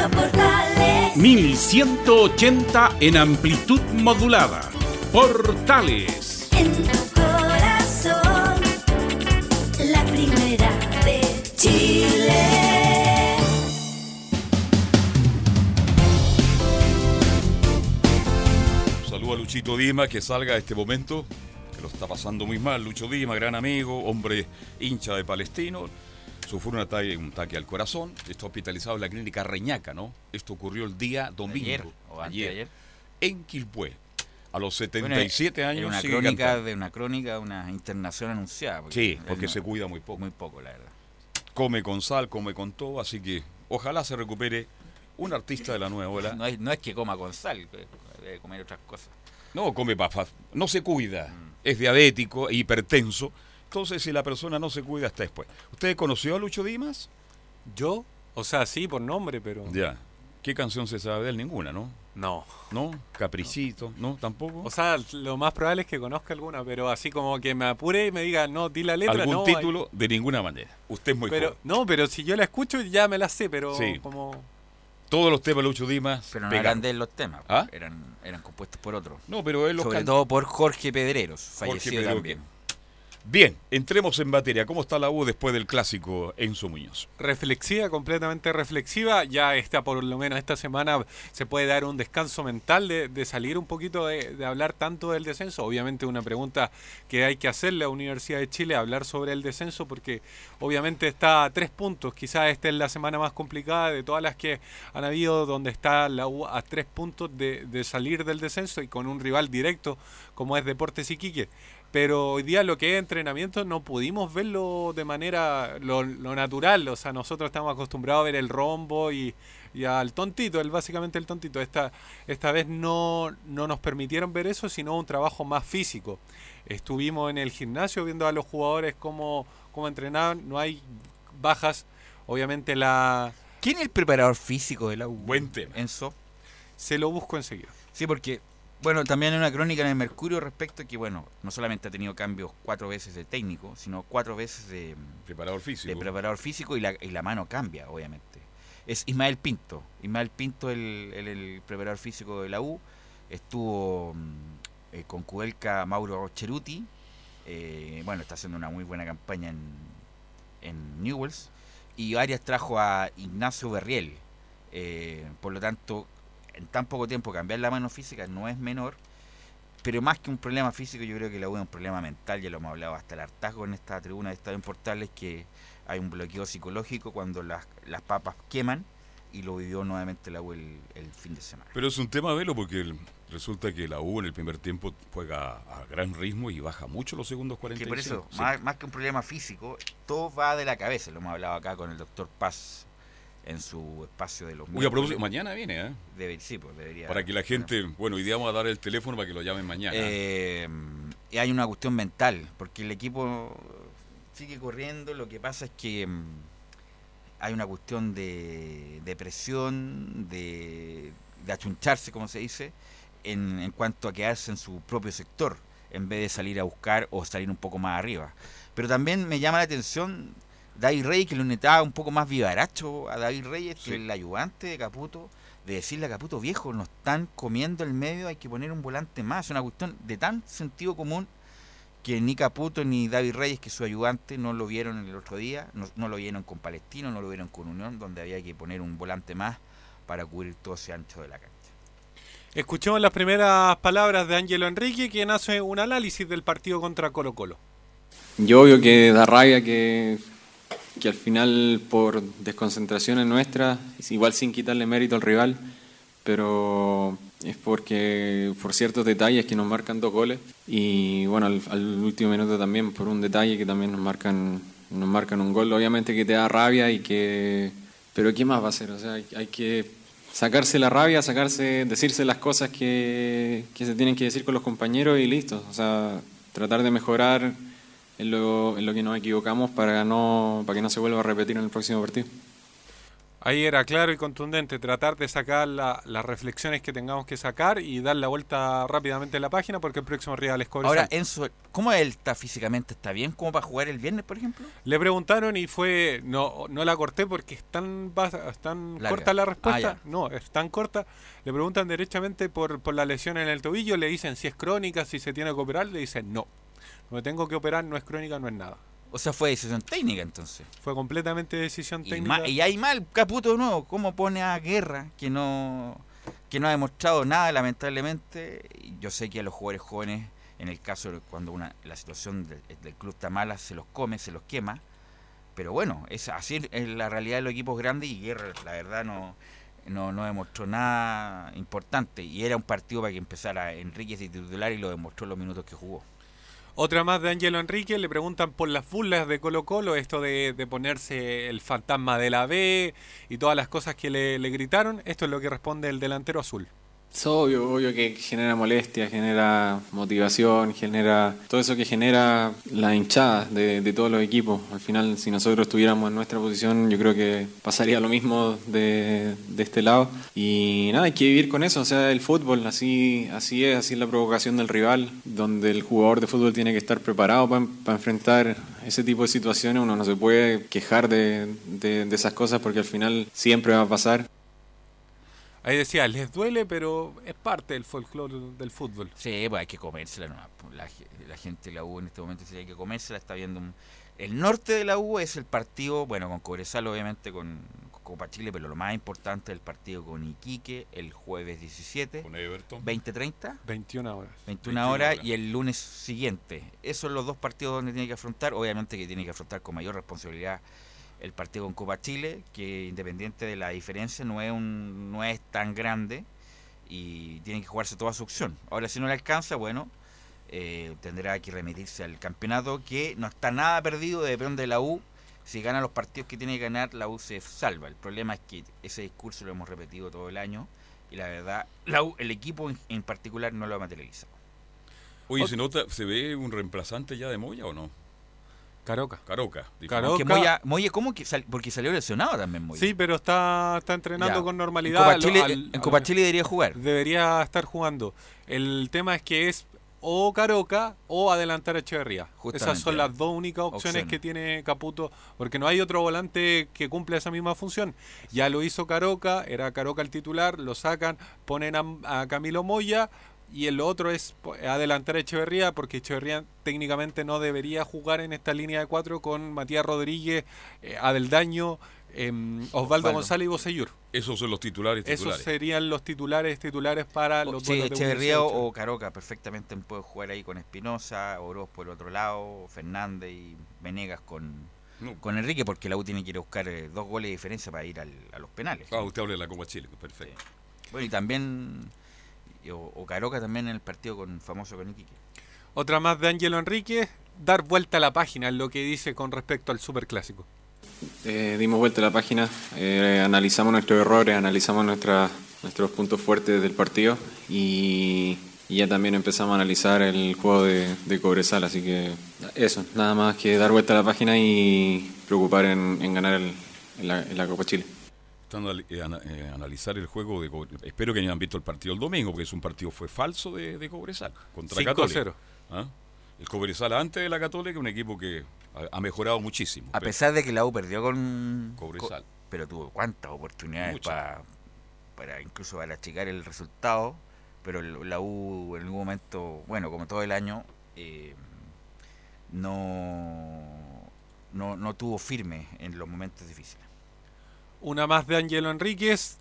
Radio Portales. 1180 en amplitud modulada. Portales. En tu corazón. La primera de Chile. Saludo a Luchito Dima, que salga a este momento, que lo está pasando muy mal. Lucho Dima, gran amigo, hombre hincha de Palestino. Sufrió un ataque, un ataque al corazón. Está hospitalizado en la clínica Reñaca, ¿no? Esto ocurrió el día domingo. Ayer, o de ayer. En Quilpué. A los Bueno, 77 era años una crónica cantando. de una crónica, una internación anunciada. Sí, porque no- se cuida muy poco. Muy poco, la verdad. Come con sal, come con todo, así que ojalá se recupere un artista de la nueva ola. No es, no es que coma con sal, debe comer otras cosas. No, come papas, no se cuida, es diabético e hipertenso. Entonces, si la persona no se cuida, hasta después. ¿Usted conoció a Lucho Dimas? ¿Yo? O sea, sí, por nombre, pero... Ya. ¿Qué canción se sabe de él? Ninguna, ¿no? No. ¿No? Capricito, ¿no? ¿Tampoco? O sea, lo más probable es que conozca alguna, pero así como que me apure y me diga, no, di la letra, ¿Algún no. título? De ninguna manera. Usted es muy pero, joven. No, pero si yo la escucho ya me la sé, pero Sí. como... Todos los temas de Lucho Dimas Pero no pegaron. eran de él los temas, ¿Ah? eran, eran compuestos por otros. No, pero él los Sobre todo por Jorge Pedreros, Jorge fallecido Pedro, también. Bien, entremos en materia. ¿Cómo está la U después del clásico Enzo Muñoz? reflexiva, completamente reflexiva. Ya está, por lo menos esta semana, se puede dar un descanso mental de, salir un poquito de, de hablar tanto del descenso. Obviamente una pregunta que hay que hacerle a la Universidad de Chile, hablar sobre el descenso, porque obviamente está a tres puntos. Quizás esta es la semana más complicada de todas las que han habido, donde está la U a tres puntos de, de salir del descenso y con un rival directo como es Deportes Iquique pero hoy día lo que es entrenamiento no pudimos verlo de manera lo, lo natural, o sea, nosotros estamos acostumbrados a ver el rombo y, y al tontito, el, básicamente el tontito. Esta, esta vez no, no nos permitieron ver eso, sino un trabajo más físico. Estuvimos en el gimnasio viendo a los jugadores cómo, cómo entrenaban, no hay bajas, obviamente la... ¿Quién es el preparador físico de la U? Buen tema. Enzo. Se lo busco enseguida. Sí, porque, bueno, también hay una crónica en el Mercurio respecto a que, bueno, no solamente ha tenido cambios cuatro veces de técnico, sino cuatro veces de preparador físico. De preparador físico y la, y la mano cambia, obviamente. Es Ismael Pinto. Ismael Pinto, el, el, el preparador físico de la U, estuvo mm, eh, con Cudelca Mauro Cheruti. eh, bueno, está haciendo una muy buena campaña en, en Newells. Y Arias trajo a Ignacio Berriel. Eh, por lo tanto, en tan poco tiempo cambiar la mano física no es menor. Pero más que un problema físico, yo creo que la U es un problema mental. Ya lo hemos hablado hasta el hartazgo en esta tribuna de Estadio en Portales, que hay un bloqueo psicológico cuando las, las papas queman. Y lo vivió nuevamente la U el, el fin de semana. Pero es un tema, Velo, porque el- resulta que la U en el primer tiempo juega a gran ritmo y baja mucho los segundos Que 45. por eso, Sí. más, más que un problema físico, todo va de la cabeza. Lo hemos hablado acá con el doctor Paz en su espacio de los Uy, a propósito, mañana viene, ¿eh? Debe- sí, pues debería. Para que la gente, bueno, hoy día vamos a dar el teléfono para que lo llamen mañana. Eh, y hay una cuestión mental, porque el equipo sigue corriendo, lo que pasa es que mm, hay una cuestión de, de presión, de, de achuncharse, como se dice, en, en cuanto a quedarse en su propio sector, en vez de salir a buscar o salir un poco más arriba. Pero también me llama la atención David Reyes, que lo necesitaba un poco más vivaracho a David Reyes, que Sí. el ayudante de Caputo, de decirle a Caputo, viejo, nos están comiendo el medio, hay que poner un volante más. Es una cuestión de tan sentido común que ni Caputo ni David Reyes, que es su ayudante, no lo vieron el otro día, no, no lo vieron con Palestino, no lo vieron con Unión, donde había que poner un volante más para cubrir todo ese ancho de la cancha. Escuchemos las primeras palabras de Ángelo Enrique, quien hace un análisis del partido contra Colo Colo. Yo obvio que da rabia que, que al final por desconcentraciones nuestras, igual sin quitarle mérito al rival, pero es porque por ciertos detalles que nos marcan dos goles y bueno, al, al último minuto también por un detalle que también nos marcan, nos marcan un gol, obviamente que te da rabia y que... Pero ¿qué más va a hacer? O sea, hay, hay que sacarse la rabia, sacarse, decirse las cosas que, que se tienen que decir con los compañeros y listo. O sea, tratar de mejorar en lo, en lo que nos equivocamos para, no, para que no se vuelva a repetir en el próximo partido. Ahí era claro y contundente, tratar de sacar la- las reflexiones que tengamos que sacar y dar la vuelta rápidamente a la página porque el próximo rival es Cobresal. Ahora, Enzo, ¿cómo él está físicamente? ¿Está bien como para jugar el viernes, por ejemplo? Le preguntaron y fue. No, no la corté porque es tan, es tan corta la respuesta. Ah, no, es tan corta. Le preguntan derechamente por, por la lesión en el tobillo. Le dicen si es crónica, si se tiene que operar. Le dicen no. Me tengo que operar, no es crónica, no es nada. O sea, fue decisión técnica entonces. Fue completamente decisión Y, técnica. y hay mal Caputo de nuevo. ¿Cómo pone a Guerra que no, que no ha demostrado nada, lamentablemente? Yo sé que a los jugadores jóvenes, en el caso de cuando una, la situación del, del club está mala, se los come, se los quema. Pero bueno, es así es la realidad de los equipos grandes y Guerra, la verdad, no, no, no demostró nada importante. Y era un partido para que empezara Enríquez de titular y lo demostró en los minutos que jugó. Otra más de Angelo Enrique, le preguntan por las burlas de Colo Colo, esto de, de ponerse el fantasma de la B y todas las cosas que le, le gritaron. Esto es lo que responde el delantero azul. Es obvio, obvio que genera molestia, genera motivación, genera todo eso que genera la hinchada de, de todos los equipos. Al final, si nosotros estuviéramos en nuestra posición, yo creo que pasaría lo mismo de, de este lado. Y nada, hay que vivir con eso, o sea, el fútbol, así, así es, así es la provocación del rival, donde el jugador de fútbol tiene que estar preparado para, para enfrentar ese tipo de situaciones. Uno no se puede quejar de, de- de esas cosas porque al final siempre va a pasar. Ahí decía, les duele, pero es parte del folclore del fútbol. Sí, pues hay que comérsela. nomás, pues, La, la gente de la U en este momento sí hay que comérsela. Está viendo un- El norte de la U es el partido, bueno, con Cobresal obviamente, con, con Copa Chile, pero lo más importante es el partido con Iquique el jueves 17. Con Everton. 20-30. 21 horas. 21 horas y el lunes siguiente. Esos son los dos partidos donde tiene que afrontar. Obviamente que tiene que afrontar con mayor responsabilidad el partido con Copa Chile, que independiente de la diferencia no es, un, no es tan grande y tiene que jugarse toda su opción. Ahora si no le alcanza, bueno, eh, tendrá que remitirse al campeonato que no está nada perdido de depende de la U. Si gana los partidos que tiene que ganar, la U se salva. El problema es que ese discurso lo hemos repetido todo el año y la verdad, la U- el equipo en, en particular no lo ha materializado. Oye, ¿se nota, se ve un reemplazante ya de Moya o no? Caroca. Caroca. Aunque Moya, Moya, ¿cómo que sal- porque salió lesionado también Moya? Sí, pero está, está entrenando Ya. con En normalidad. Copa al- Chile- al- en Copa Chile debería jugar. Debería estar jugando. El tema es que es o Caroca o adelantar a Echeverría. Esas son las dos únicas opciones, Opciones. que tiene Caputo, porque no hay otro volante que cumpla esa misma función. Ya lo hizo Caroca, era Caroca el titular, lo sacan, ponen a, a Camilo Moya y el otro es po- adelantar a Echeverría, porque Echeverría técnicamente no debería jugar en esta línea de cuatro con Matías Rodríguez, eh, Adeldaño, em, Osvaldo. González y Boseyur. Esos son los titulares Esos titulares. serían los titulares titulares para los Sí, Echeverría de o, Caroca perfectamente puede jugar ahí con Espinosa, Oroz por el otro lado, Fernández y Venegas con, con Enrique, porque la U tiene que ir a buscar eh, dos goles de diferencia para ir al- a los penales. Ah, usted habla de la Copa Chile, perfecto. Bueno, y también, o, o Caroca también en el partido con famoso con Iquique. Otra más de Ángelo Enríquez, dar vuelta a la página en lo que dice con respecto al superclásico. Eh, dimos vuelta a la página, eh, analizamos nuestros errores, analizamos nuestra- nuestros puntos fuertes del partido y, y ya también empezamos a analizar el juego de, de Cobresal. Así que eso, nada más que dar vuelta a la página y preocupar en, en ganar el- en, la, en la Copa Chile. Están al- eh, eh, analizar el juego de Cobre- Espero que hayan visto el partido el domingo, porque es un partido fue falso de, de Cobresal contra 5-0. Católica. ¿Ah? El Cobresal antes de la Católica, un equipo que ha, ha mejorado muchísimo. A pesar de que la U perdió con Cobresal. co- pero tuvo cuántas oportunidades para, para incluso para achicar el resultado, pero el- la U en algún momento, bueno, como todo el año, eh, no, no, no tuvo firme en los momentos difíciles. Una más de Ángelo Enríquez,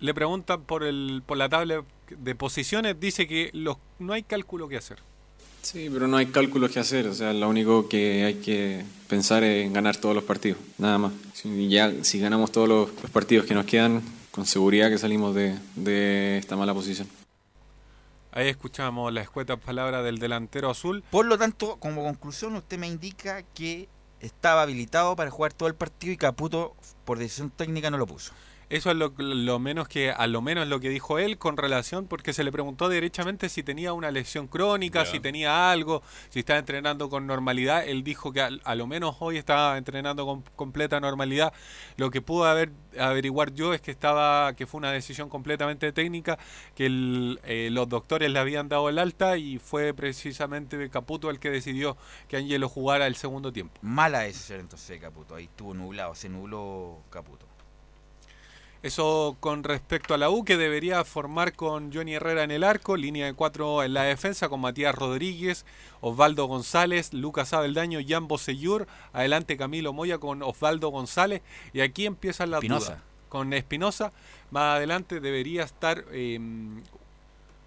le preguntan por el por la tabla de posiciones, dice que los, no hay cálculo que hacer. Sí, pero no hay cálculos que hacer, o sea, lo único que hay que pensar es en ganar todos los partidos, nada más. Si, ya, si ganamos todos los, los partidos que nos quedan, con seguridad que salimos de, de esta mala posición. Ahí escuchamos la escueta palabra del delantero azul. Por lo tanto, como conclusión, usted me indica que estaba habilitado para jugar todo el partido y Caputo, por decisión técnica, no lo puso. Eso es lo, lo menos que, a lo menos lo que dijo él con relación, porque se le preguntó derechamente si tenía una lesión crónica, si tenía algo, si estaba entrenando con normalidad. Él dijo que a, a lo menos hoy estaba entrenando con completa normalidad. Lo que pude haber, averiguar yo es que estaba, que fue una decisión completamente técnica, que el- eh, los doctores le habían dado el alta y fue precisamente Caputo el que decidió que Angelo jugara el segundo tiempo. Mala decisión entonces de Caputo. Ahí estuvo nublado, se nubló Caputo. Eso con respecto a la U, que debería formar con Johnny Herrera en el arco, línea de cuatro en la defensa, con Matías Rodríguez, Osvaldo González, Lucas Abeldaño, Jan Bosellur, adelante Camilo Moya con Osvaldo González, y aquí empiezan las Espinosa. dudas. Con Espinosa, más adelante debería estar, eh,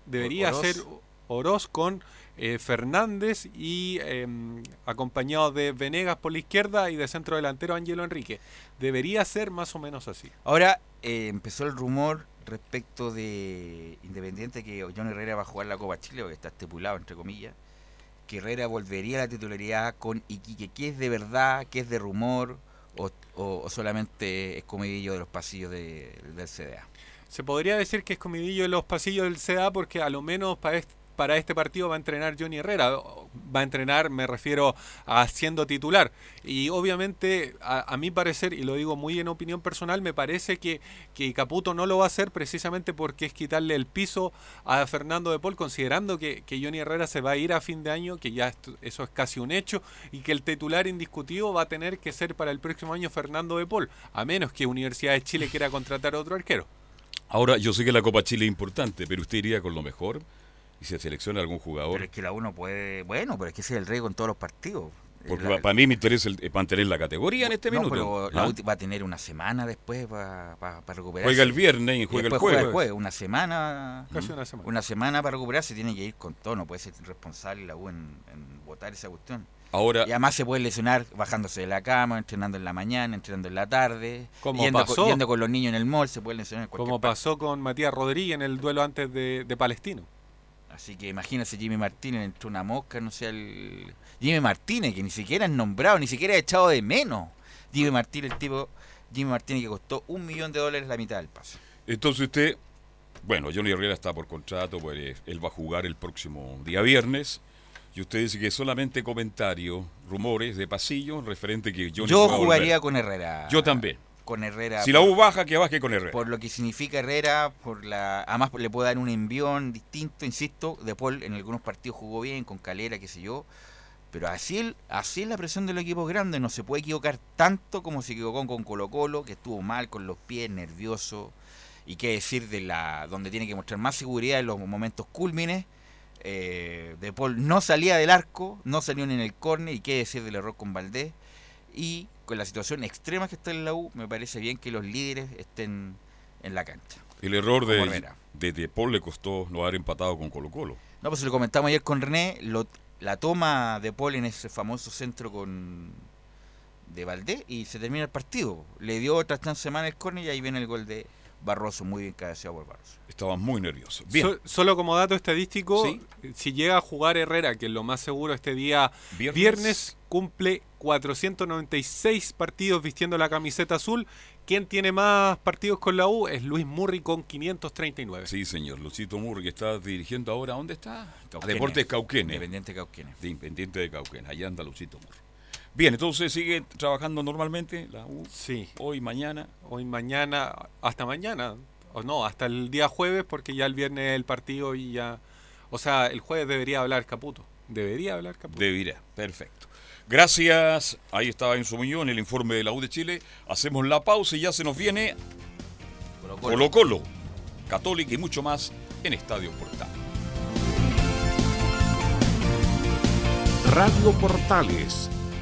debería Oroz. ser Oroz con eh, Fernández y eh, acompañado de Venegas por la izquierda y de centro delantero Ángelo Enrique. Debería ser más o menos así. Ahora eh, empezó el rumor respecto de Independiente que John Herrera va a jugar la Copa Chile, porque está estipulado, entre comillas, que Herrera volvería a la titularidad con Iquique. ¿Qué es de verdad? ¿Qué es de rumor? ¿O, o- o solamente es comidillo de los pasillos de- del CDA? Se podría decir que es comidillo en los pasillos del CDA porque a lo menos para este, para este partido va a entrenar Johnny Herrera. Va a entrenar, me refiero a siendo titular. Y obviamente, a, a mi parecer, y lo digo muy en opinión personal, me parece que, que Caputo no lo va a hacer precisamente porque es quitarle el piso a Fernando de Paul, considerando que, que Johnny Herrera se va a ir a fin de año, que ya eso es casi un hecho, y que el titular indiscutido va a tener que ser para el próximo año Fernando de Paul, a menos que Universidad de Chile quiera contratar otro arquero. Ahora, yo sé que la Copa Chile es importante, pero usted iría con lo mejor y se selecciona algún jugador. Pero es que la uno puede... Bueno, pero es que ese es el riesgo en todos los partidos. Porque La- para mí me interesa el- eh, mantener la categoría en este no, minuto. pero la ¿Ah? U va a tener una semana después para recuperarse. Juega el viernes y juega el después jueves. juega Una semana. Casi una semana. Una semana para recuperarse. Tiene que ir con todo. No puede ser irresponsable la U en, en votar esa cuestión. Ahora- Y además se puede lesionar bajándose de la cama, entrenando en la mañana, entrenando en la tarde. Como yendo, pasó. Con, yendo con los niños en el mall, se puede lesionar en cualquier Como parte. pasó con Matías Rodríguez en el duelo antes de, de Palestino. Así que imagínese Jimmy Martínez entre una mosca, no sé, el... Jimmy Martínez, que ni siquiera es nombrado, ni siquiera es echado de menos. Jimmy Martínez, el tipo, Jimmy Martínez que costó un millón de dólares la mitad del paso. Entonces usted, bueno, Johnny Herrera está por contrato, pues él va a jugar el próximo día viernes. Y usted dice que solamente comentarios, rumores de pasillo referente que Johnny Yo jugaría volver. con Herrera. Yo también. Con Herrera. Si la por- U baja, que baje con Herrera. Por lo que significa Herrera, por la además le puede dar un envión distinto, insisto, De Paul en algunos partidos jugó bien, con Calera, qué sé yo. Pero así, así es la presión del equipo grande, no se puede equivocar tanto como se equivocó con Colo Colo, que estuvo mal con los pies, nervioso. Y qué decir de la donde tiene que mostrar más seguridad en los momentos cúlmines. Eh, de Paul no salía del arco, no salió ni en el córner, y qué decir del error con Valdés. Y con la situación extrema que está en la U, me parece bien que los líderes estén en la cancha. El error de, de, de Paul le costó no haber empatado con Colo Colo. No, pues lo comentamos ayer con René, lo- la toma de Paul en ese famoso centro con de Valdés y se termina el partido. Le dio otra chance más en el córner y ahí viene el gol de Barroso, muy bien cabeceado por Barroso. Estaban muy nerviosos. Bien. So- solo como dato estadístico, Sí. si llega a jugar Herrera, que es lo más seguro este día Viernes. viernes, cumple 496 partidos vistiendo la camiseta azul. Quien tiene más partidos con la U es Luis Murri con 539. Sí, señor. Lucito Murri, que está dirigiendo ahora, ¿dónde está? A Cauquenes. Deportes Cauquenes. Independiente Cauquenes. De Independiente de Cauquenes. Allá anda Lucito Murri. Bien, entonces sigue trabajando normalmente la U. Sí. Hoy, mañana. Hoy, mañana, hasta mañana. O no, hasta el día jueves, porque ya el viernes el partido y ya. O sea, el jueves debería hablar Caputo. Debería hablar Caputo. Debería. Perfecto. Gracias. Ahí estaba Enzo Muñoz en el informe de la U de Chile. Hacemos la pausa y ya se nos viene Colo Colo, Católica y mucho más en Estadio Portal. Radio Portales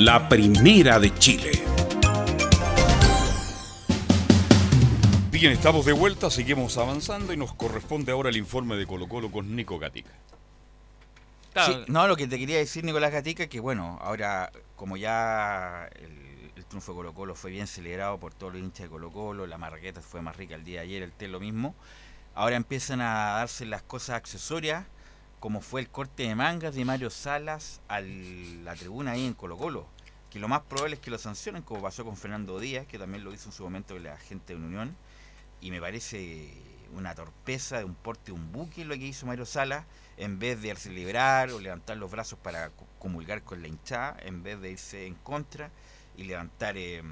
la primera de Chile. Bien, estamos de vuelta, seguimos avanzando y nos corresponde ahora el informe de Colo Colo con Nico Gatica. Sí, no, lo que te quería decir, Nicolás Gatica, que bueno, ahora como ya el, el triunfo de Colo Colo fue bien celebrado por todos los hinchas de Colo Colo, la marraqueta fue más rica el día de ayer, el té lo mismo, ahora empiezan a darse las cosas accesorias, como fue el corte de mangas de Mario Salas a la tribuna ahí en Colo Colo, que lo más probable es que lo sancionen, como pasó con Fernando Díaz, que también lo hizo en su momento la gente de Unión, y me parece una torpeza de un porte un buque lo que hizo Mario Salas, en vez de celebrar o levantar los brazos para co- comulgar con la hinchada, en vez de irse en contra y levantar, eh,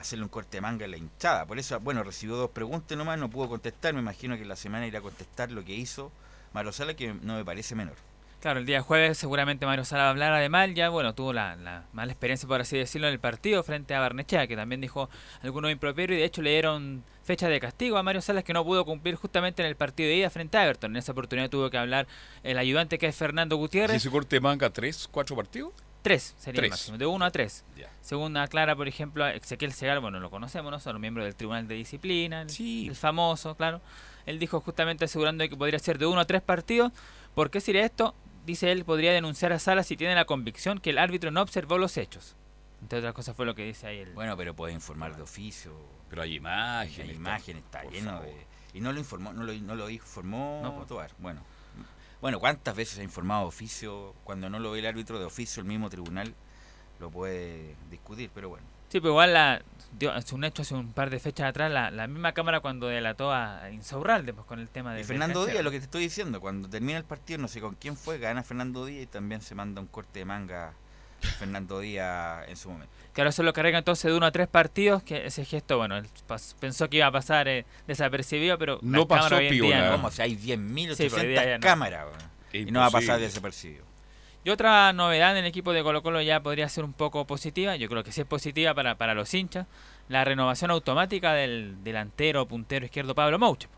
hacerle un corte de manga a la hinchada. Por eso, bueno, recibió dos preguntas nomás, no pudo contestar, me imagino que en la semana irá a contestar lo que hizo Mario Salas, que no me parece menor. Claro, el día jueves seguramente Mario Sala va a hablar además, ya bueno, tuvo la, la mala experiencia por así decirlo en el partido frente a Barnechea, que también dijo algunos improperios y de hecho le dieron fecha de castigo a Mario Salas que no pudo cumplir justamente en el partido de ida frente a Everton. En esa oportunidad tuvo que hablar el ayudante que es Fernando ¿Y Gutiérrez. ese corte de manga tres, cuatro partidos? Tres sería el máximo, de uno a tres. Ya. Según aclara, por ejemplo, Ezequiel Segal, bueno, lo conocemos, ¿no? Son los miembros del Tribunal de Disciplina, el, el famoso, claro. Él dijo justamente asegurando que podría ser de uno a tres partidos. ¿Por qué sería esto? Dice él, podría denunciar a Salas si tiene la convicción que el árbitro no observó los hechos. Entre otras cosas fue lo que dice ahí el... Bueno, pero puede informar de oficio. Pero hay imágenes. Hay imágenes, está por lleno favor. de... Y no lo informó, no lo, no lo informó No, pues. Tobar. Bueno, bueno, ¿cuántas veces ha informado oficio? Cuando no lo ve el árbitro de oficio, el mismo tribunal lo puede discutir, pero bueno. Sí, pero igual la, dio, es un hecho hace un par de fechas atrás, la, la misma cámara cuando delató a Insaurralde pues, con el tema de... Y Fernando Díaz, lo que te estoy diciendo, cuando termina el partido, no sé con quién fue, gana Fernando Díaz y también se manda un corte de manga Fernando Díaz en su momento. Que ahora solo carga entonces de uno a tres partidos, que ese gesto, bueno, él pensó que iba a pasar eh, desapercibido, pero No pasó hoy en día piola. no. Como si hay 10.000, Sí, pero hoy día ya 800 no. cámaras, weón. y no va a pasar desapercibido. Y otra novedad en el equipo de Colo Colo ya podría ser un poco positiva, yo creo que sí es positiva para, para los hinchas, la renovación automática del delantero puntero izquierdo Pablo Mouche,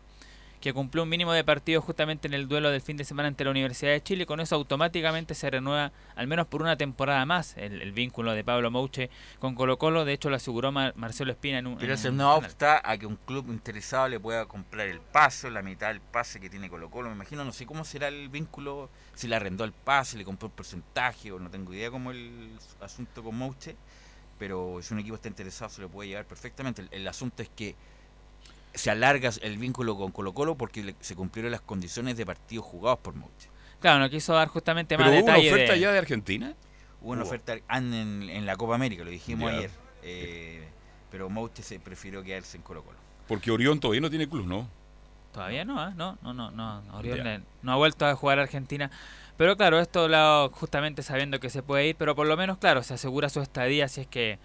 que cumplió un mínimo de partidos justamente en el duelo del fin de semana ante la Universidad de Chile, con eso automáticamente se renueva al menos por una temporada más el, el vínculo de Pablo Mouche con Colo Colo, de hecho lo aseguró Mar- Marcelo Espina en un... Pero eso no obsta a que un club interesado le pueda comprar el pase, la mitad del pase que tiene Colo Colo. Me imagino, no sé cómo será el vínculo, si le arrendó el pase, le compró un porcentaje, o no tengo idea cómo el asunto con Mouche. Pero si un equipo está interesado se lo puede llevar perfectamente. El, el asunto es que se alarga el vínculo con Colo Colo porque le- se cumplieron las condiciones de partidos jugados por Mouche. Claro, no quiso dar justamente más ¿Pero hubo una oferta de- ya de Argentina? Hubo una Hubo. oferta en, en la Copa América, lo dijimos Ya. ayer. eh, pero Mouche se prefirió quedarse en Colo Colo. Porque Orión todavía no tiene club, ¿no? Todavía no, ¿ah? no, no, no, no, Orión eh, no ha vuelto a jugar a Argentina. Pero claro, esto lo hago justamente sabiendo que se puede ir, pero por lo menos, claro, se asegura su estadía si es que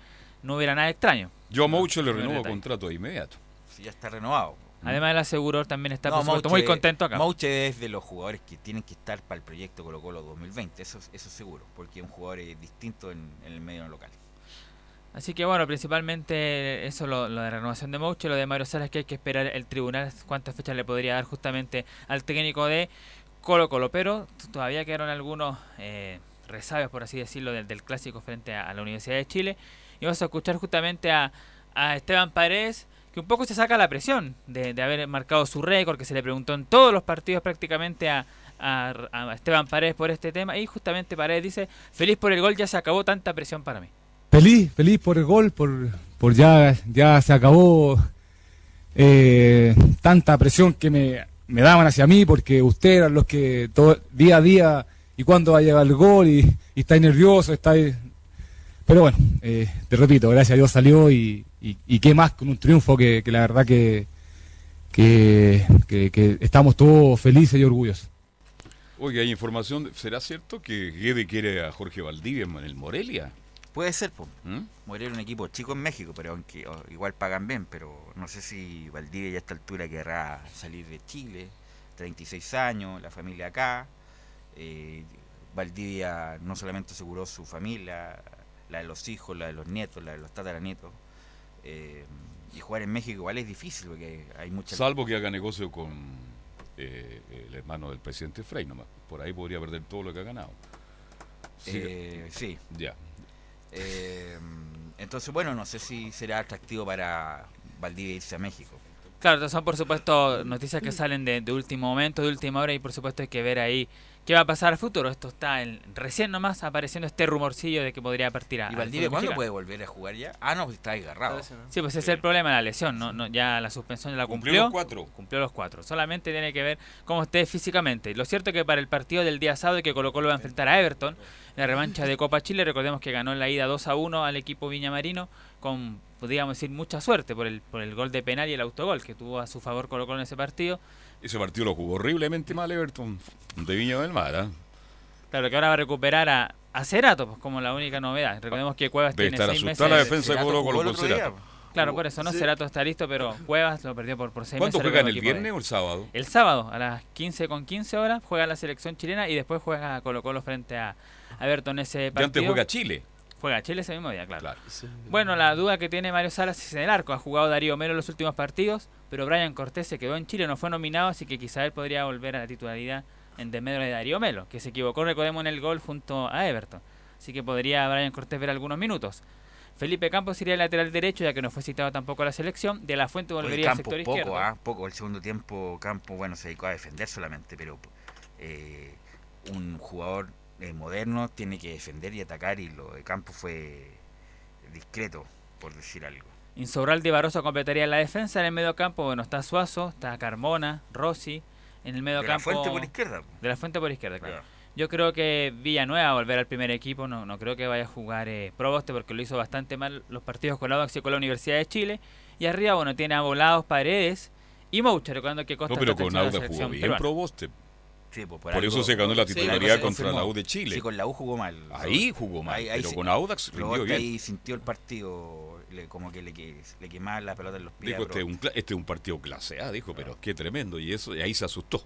no hubiera nada extraño. Yo a Mouche le renuevo contrato de inmediato. Si ya está renovado. Además, el asegurador también está, No, muy contento acá. Mouche es de los jugadores que tienen que estar para el proyecto Colo Colo 2020, eso, es- eso es seguro, porque es un jugador eh, distinto en, en el medio local. Así que bueno, principalmente eso lo, lo de renovación de Mouche, lo de Mario Salas que hay que esperar el tribunal cuántas fechas le podría dar justamente al técnico de Colo Colo, pero todavía quedaron algunos eh, resabios, por así decirlo, del, del clásico frente a, a la Universidad de Chile. Y vamos a escuchar justamente a, a Esteban Paredes, que un poco se saca la presión de, de haber marcado su récord, que se le preguntó en todos los partidos prácticamente a, a, Esteban Paredes por este tema. Y justamente Paredes dice, feliz por el gol, ya se acabó tanta presión para mí. Feliz, feliz por el gol, por, por ya, ya se acabó eh, tanta presión que me, me daban hacia mí, porque ustedes eran los que todo, día a día, y cuándo va a llegar el gol, y, y estáis nerviosos, estáis... Pero bueno, eh, te repito, gracias a Dios salió, y, y, y qué más con un triunfo que, que la verdad que, que, que- que estamos todos felices y orgullosos. Oiga, hay información, ¿será cierto que Guede quiere a Jorge Valdivia en el Morelia? Puede ser, pues. ¿Mm? Morelia es un equipo chico en México, pero aunque o, igual pagan bien, pero no sé si Valdivia ya a esta altura querrá salir de Chile, 36 años, la familia acá. eh, Valdivia no solamente aseguró su familia, la de los hijos, la de los nietos, la de los tataranietos. Eh, y jugar en México igual es difícil porque hay mucha... Salvo que haga negocio con eh, el hermano del presidente Frey nomás. Por ahí podría perder todo lo que ha ganado. Eh, sí. Ya. Eh, entonces, bueno, no sé si será atractivo para Valdivia irse a México. Claro, son por supuesto noticias que salen de, de último momento, de última hora y por supuesto hay que ver ahí qué va a pasar al futuro. Esto está en- recién nomás apareciendo este rumorcillo de que podría partir a... ¿Y al Valdivia cuándo puede volver a jugar ya? Ah, no, está desgarrado. Sí, pues ese es el problema, la lesión, no, no, ya la suspensión ya la Cumplió cumplió. los cuatro. Cumplió los cuatro. Solamente tiene que ver cómo esté físicamente. Lo cierto es que para el partido del día sábado que Colo Colo va a enfrentar a Everton, en la revancha de Copa Chile, recordemos que ganó en la ida 2 a 1 al equipo Viñamarino con, podríamos decir, mucha suerte por el, por el gol de penal y el autogol que tuvo a su favor Colo Colo en ese partido. Ese partido lo jugó horriblemente mal Everton de Viña del Mar. ¿ah? Claro que ahora va a recuperar a, a Cerato, pues como la única novedad. Recordemos que Cuevas Debe tiene estar seis asustada meses. la defensa de Colo Colo con Cerato. Claro, por eso, ¿no? Sí. Cerato está listo, pero Cuevas lo perdió por, por seis ¿Cuánto meses. juegan recordemos, el de- viernes o el sábado? El sábado, a las 15 con 15 horas, juega la selección chilena y después juega Colo Colo frente a a Everton ese Y partido. antes juega Chile. Juega Chile ese mismo día, claro. Bueno, la duda que tiene Mario Salas es en el arco. Ha jugado Darío Melo los últimos partidos, pero Brian Cortés se quedó en Chile, no fue nominado, así que quizá él podría volver a la titularidad en desmedro de Darío Melo, que se equivocó, recordemos, en el gol junto a Everton. Así que podría Brian Cortés ver algunos minutos. Felipe Campos sería el lateral derecho, ya que no fue citado tampoco a la selección. De la Fuente Oye, volvería al Campos sector poco, izquierdo. ah, poco. El segundo tiempo Campo, bueno, se dedicó a defender solamente, pero eh, un jugador eh, moderno tiene que defender y atacar y lo de Campos fue discreto, por decir algo. Insaurralde y Barroso completaría la defensa. En el medio campo, bueno, está Suazo, está Carmona, Rossi. En el medio De la campo. Fuente por izquierda. De la fuente por izquierda, claro. Claro. Yo creo que Villanueva va a volver al primer equipo. No, no creo que vaya a jugar eh, Proboste porque lo hizo bastante mal los partidos con Audax y con la Universidad de Chile. Y arriba, bueno, tiene a Volados, Paredes y Moucha, recordando que Costa No, pero con la Auda jugó selección bien peruana. Proboste. Sí, pues, Por, algo- eso se ganó la titularidad contra la. U de Chile. Sí, con la U jugó mal. Ahí jugó mal, pero con Audax rindió bien. ahí sintió el partido, le- como que le, le quemaba la pelota en los pies. Dijo, este es, un, cla- este es un partido clase A, dijo, pero qué tremendo. Y eso y ahí se asustó.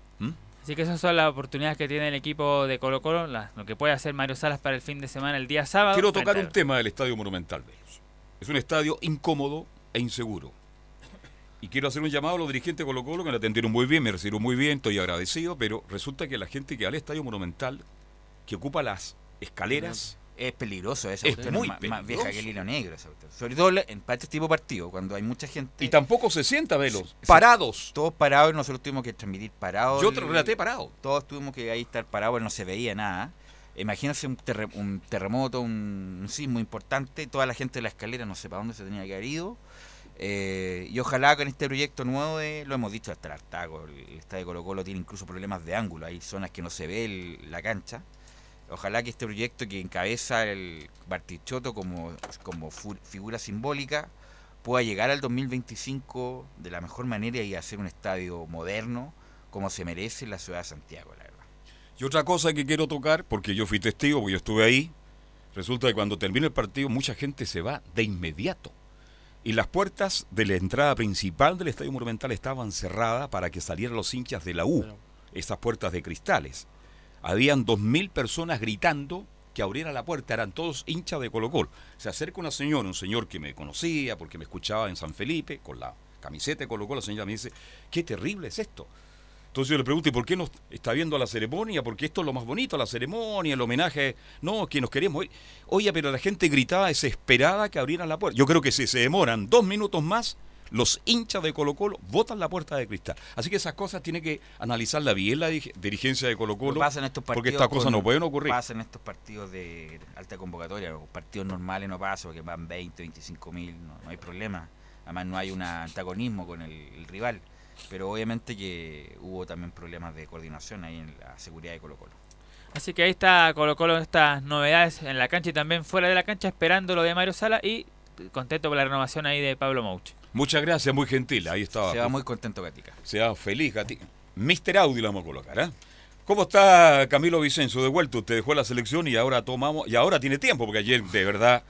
Así que esas son las oportunidades que tiene el equipo de Colo Colo, la- lo que puede hacer Mario Salas para el fin de semana, el día sábado. Quiero tocar un tema del Estadio Monumental, Velos. Es un estadio incómodo e inseguro. Y quiero hacer un llamado a los dirigentes de Colo Colo que me atendieron muy bien, me recibieron muy bien, estoy agradecido, pero resulta que la gente que va al Estadio Monumental, que ocupa las escaleras, Es peligroso esa Es muy más, más vieja que el hilo negro. esa. Sobre todo en para este tipo de partido, cuando hay mucha gente. y tampoco se sienta, Velos, parados. Todos parados y nosotros tuvimos que transmitir parados. Yo te relaté parado. Todos tuvimos que ahí estar parados, no se veía nada. Imagínense un, terre- un terremoto, un, un sismo importante, toda la gente de la escalera no sé para dónde se tenía que haber ido. Eh, y ojalá con este proyecto nuevo, lo hemos dicho hasta el hartago, el estadio Colo Colo tiene incluso problemas de ángulo, hay zonas que no se ve la cancha. Ojalá que este proyecto que encabeza el Bartichotto como, figura simbólica pueda llegar al 2025 de la mejor manera y hacer un estadio moderno como se merece la ciudad de Santiago, la verdad. Y otra cosa que quiero tocar, porque yo fui testigo, porque yo estuve ahí, resulta que cuando termina el partido mucha gente se va de inmediato. Y las puertas de la entrada principal del Estadio Monumental estaban cerradas para que salieran los hinchas de la U, esas puertas de cristales. Habían dos mil personas gritando que abriera la puerta, eran todos hinchas de Colo Colo. Se acerca una señora, un señor que me conocía porque me escuchaba en San Felipe, con la camiseta de Colo Colo, la señora me dice, qué terrible es esto. Entonces yo le pregunto, ¿y por qué no está viendo la ceremonia? Porque esto es lo más bonito, la ceremonia, el homenaje. No, que nos queremos ir. Oye, pero la gente gritaba desesperada que abrieran la puerta. Yo creo que si se demoran dos minutos más, los hinchas de Colo Colo botan la puerta de cristal. Así que esas cosas tiene que analizarla bien la dirigencia de Colo Colo. Pasa en estos porque partidos estas cosas con- no pueden ocurrir. Pasa en estos partidos de alta convocatoria, o partidos normales no pasa, porque van 20, 25 mil, no, no hay problema. Además no hay un antagonismo con el, el rival. Pero obviamente que hubo también problemas de coordinación ahí en la seguridad de Colo Colo. Así que ahí está Colo Colo estas novedades en la cancha y también fuera de la cancha esperando lo de Mario Sala y contento por la renovación ahí de Pablo Mouch. Muchas gracias, muy gentil. Ahí estaba. Se va muy contento Gatica. Se va feliz, Gatica. Mister Audi lo vamos a colocar, ¿eh? ¿Cómo está Camilo Vicencio? De vuelta, usted dejó la selección y ahora tomamos, y ahora tiene tiempo, porque ayer de verdad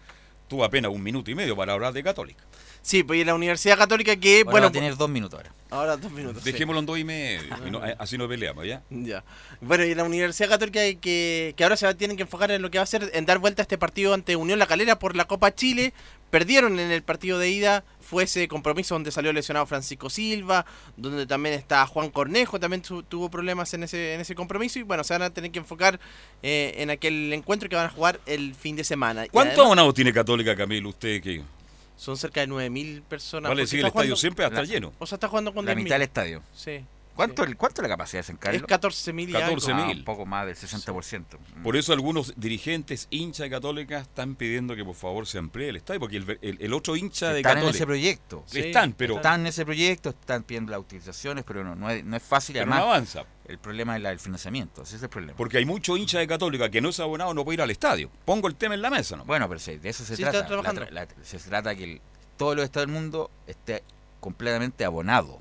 tuvo apenas un minuto y medio para hablar de Católica. Sí, pues y la Universidad Católica que, Ahora bueno... va a tener dos minutos ahora. Ahora dos minutos. sí. Dejémoslo en dos y medio, y no- así no peleamos, ¿ya? Ya. Bueno, y la Universidad Católica que, que ahora se va- tienen que enfocar en lo que va a ser en dar vuelta a este partido ante Unión La Calera por la Copa Chile. Perdieron en el partido de ida, fue ese compromiso donde salió lesionado Francisco Silva, donde también está Juan Cornejo, también tu- tuvo problemas en ese, en ese compromiso. Y bueno, se van a tener que enfocar eh, en aquel encuentro que van a jugar el fin de semana. Y ¿Cuántos además, abonados tiene Católica, Camilo? Usted que Son cerca de 9.000 personas. vale decir, el estadio jugando- siempre va a estar lleno. O sea, está jugando con La 10.000. mitad del estadio. Sí. ¿Cuánto, ¿Cuánto es la capacidad de San Carlos? Es 14.000 y algo. 14.000. Ah, un poco más del 60%. Por eso algunos dirigentes hinchas de Católica están pidiendo que por favor se amplíe el estadio, porque el, el- el otro hincha de están en Católica... ese proyecto. Están, pero... Están en ese proyecto, están pidiendo las utilizaciones, pero no, no, es, no es fácil. Pero no además, avanza. El problema es la- el financiamiento, ese es el problema. Porque hay muchos hinchas de Católica que no es abonado, no puede ir al estadio. Pongo el tema en la mesa, ¿no? Bueno, pero sí, de eso se Sí, trata. está trabajando. La la- se trata que el- todos los estados del mundo esté completamente abonado.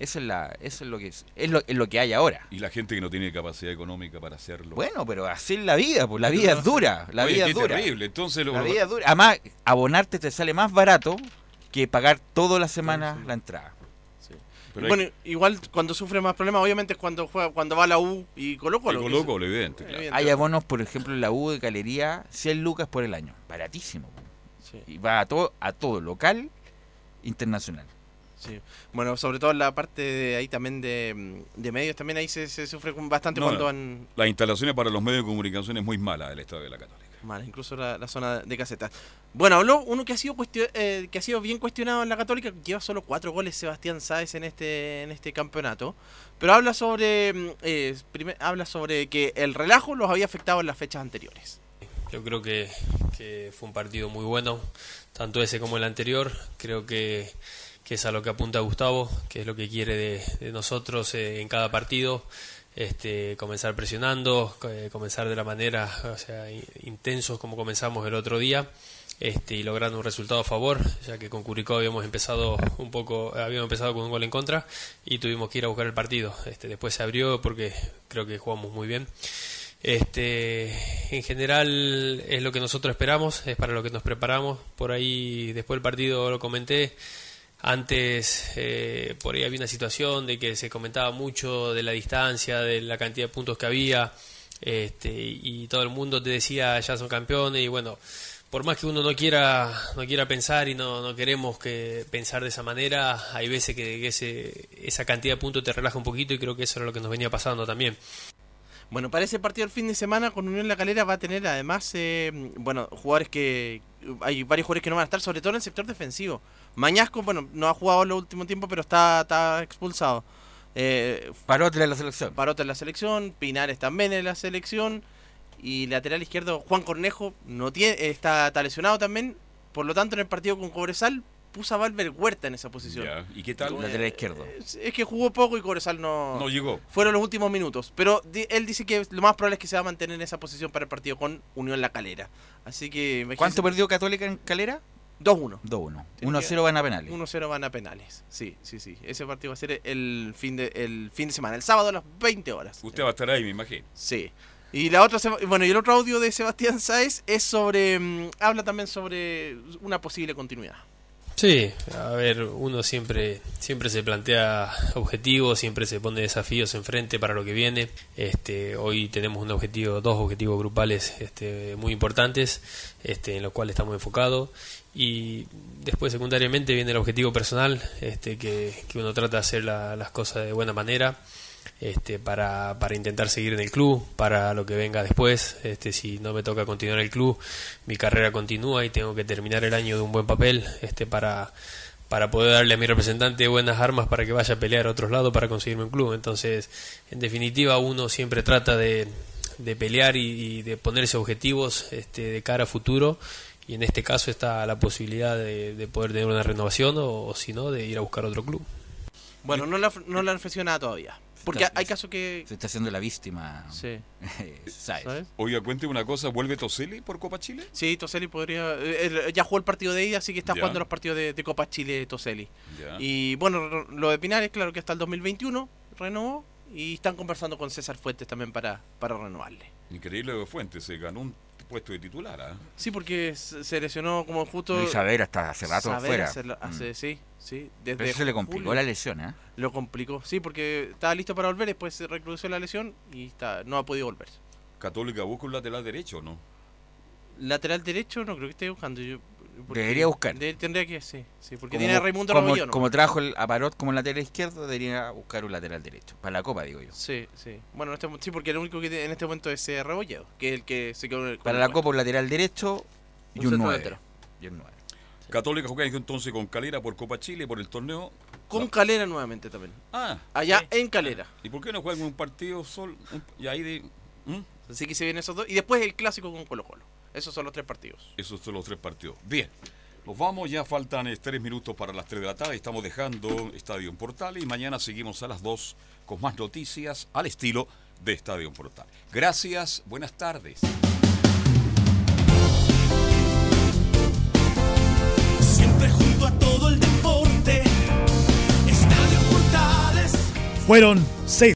Eso es, la, eso es lo que es, es lo, es lo que hay ahora. Y la gente que no tiene capacidad económica para hacerlo. Bueno, pero así es la vida, pues la vida es dura, la Oye, vida es dura. terrible. Entonces, lo- La vida es dura. Además, abonarte te sale más barato que pagar toda la semana la entrada. Pero bueno, hay- igual cuando sufre más problemas, obviamente es cuando juega, cuando va a la U y Colo Colo. Y Colo evidente, claro. Hay abonos, por ejemplo, en la U de Galería, 100 lucas por el año. Baratísimo. Y va a todo, a todo, local, internacional. Sí. Bueno, sobre todo en la parte de ahí también de, de medios, también ahí se, se sufre con bastante No, cuando van Las instalaciones para los medios de comunicación es muy mala del Estadio de la Católica. mal, incluso la, la zona de casetas. Bueno, habló uno que ha sido cuestio- eh, que ha sido bien cuestionado en la Católica, lleva solo cuatro goles Sebastián Sáez en este en este campeonato, pero habla sobre mm, eh, primer- habla sobre que el relajo los había afectado en las fechas anteriores. Yo creo que, que fue un partido muy bueno, tanto ese como el anterior. Creo que, que es a lo que apunta Gustavo, que es lo que quiere de, nosotros eh, en cada partido. Este, comenzar presionando, eh, comenzar de la manera, o intensos como comenzamos el otro día. Este, y logrando un resultado a favor, ya que con Curicó habíamos empezado un poco, habíamos empezado con un gol en contra y tuvimos que ir a buscar el partido. Este, después se abrió porque creo que jugamos muy bien. Este, en general es lo que nosotros esperamos, es para lo que nos preparamos. Por ahí, después del partido lo comenté. Antes, eh, por ahí había una situación de que se comentaba mucho de la distancia, de la cantidad de puntos que había, este, y todo el mundo te decía ya son campeones. Y bueno, por más que uno no quiera, no quiera pensar y no, no queremos que pensar de esa manera, hay veces que, ese, esa cantidad de puntos te relaja un poquito y creo que eso era lo que nos venía pasando también. Bueno, para ese partido el fin de semana con Unión La Calera va a tener además, eh, bueno, jugadores que... Hay varios jugadores que no van a estar, sobre todo en el sector defensivo. Mañasco, bueno, no ha jugado en los últimos tiempos, pero está, está expulsado. Eh, Parote en la selección. Parote en la selección, Pinares también en la selección. Y lateral izquierdo, Juan Cornejo, no tiene, está, está lesionado también. Por lo tanto, en el partido con Cobresal puso a Valver Huerta en esa posición. ¿Y qué tal? Lateral izquierdo. Es que jugó poco y Corozal no, No llegó. Fueron los últimos minutos. Pero di- él dice que lo más probable es que se va a mantener en esa posición para el partido con Unión La Calera. Así que. imagínense- ¿Cuánto perdió Católica en Calera? 2-1. 2-1. Tiene 1-0 van a penales. 1-0 van a penales. Sí, sí, sí. Ese partido va a ser el fin de, el fin de semana, el sábado a las 20 horas. Usted va a estar ahí, me imagino. Sí. Y la otra bueno, y el otro audio de Sebastián Sáez es sobre mm, habla también sobre una posible continuidad. Sí, a ver, uno siempre, siempre se plantea objetivos, siempre se pone desafíos enfrente para lo que viene. Este, hoy tenemos un objetivo, dos objetivos grupales este, muy importantes, este, en los cuales estamos enfocados. Y después secundariamente viene el objetivo personal, este, que, uno trata de hacer la- las cosas de buena manera este, para, para intentar seguir en el club, para lo que venga después. Este, si no me toca continuar el club, mi carrera continúa y tengo que terminar el año de un buen papel este, para, para poder darle a mi representante buenas armas para que vaya a pelear a otros lados para conseguirme un club. Entonces, en definitiva, uno siempre trata de, de pelear y, y de ponerse objetivos este, de cara a futuro. Y en este caso está la posibilidad de, de poder tener una renovación o, o si no, de ir a buscar otro club. Bueno, no la, no la han ofrecido nada todavía. Porque Está- hay casos que... Se está haciendo la víctima. Sí. ¿Sabes? Oiga, cuente una cosa, ¿vuelve Toseli por Copa Chile? Sí, Toseli podría... eh, él ya jugó el partido de ida, así que está Ya. jugando los partidos de, de Copa Chile Toseli. Ya. Y bueno, lo de Pinares, claro que hasta el 2021 renovó y están conversando con César Fuentes también para, para renovarle. Increíble de Fuentes, se ganó un puesto de titular. ¿ah? Sí, porque se lesionó como justo... No, y Saavedra está hace rato fuera. hace- hace- Mm. sí, sí. Desde Pero eso se le complicó julio. la lesión, ¿eh? Lo complicó, sí, porque estaba listo para volver, después se recrudeció la lesión y está, no ha podido volver. Católica busca un lateral derecho, ¿no? Lateral derecho no creo que esté buscando. Yo, Debería buscar. de- tendría que, sí, sí porque Como- tiene a Raimundo como, como trajo el Aparot como lateral izquierdo, debería buscar un lateral derecho. Para la Copa, digo yo. Sí, sí. Bueno, en este, sí, porque el único que tiene en este momento es eh, Rebolledo, que es el que se quedó en el con Para la. Copa, un lateral derecho y Un un centro 9. delantero. Y un 9. Católica juega entonces con Calera por Copa Chile, por el torneo. Con Calera nuevamente también. Ah. Allá en Calera. ¿Y por qué no juegan un partido solo? un- y ahí de... ¿Mm? Así que se vienen esos dos. Y después el clásico con Colo Colo. Esos son los tres partidos. Esos son los tres partidos. Bien. Nos vamos, ya faltan eh, tres minutos para las tres de la tarde. Estamos dejando Estadio en Portales y mañana seguimos a las dos con más noticias al estilo de Estadio en Portales. Gracias, buenas tardes. Siempre junto a todo el deporte. Estadio Portales. Fueron seis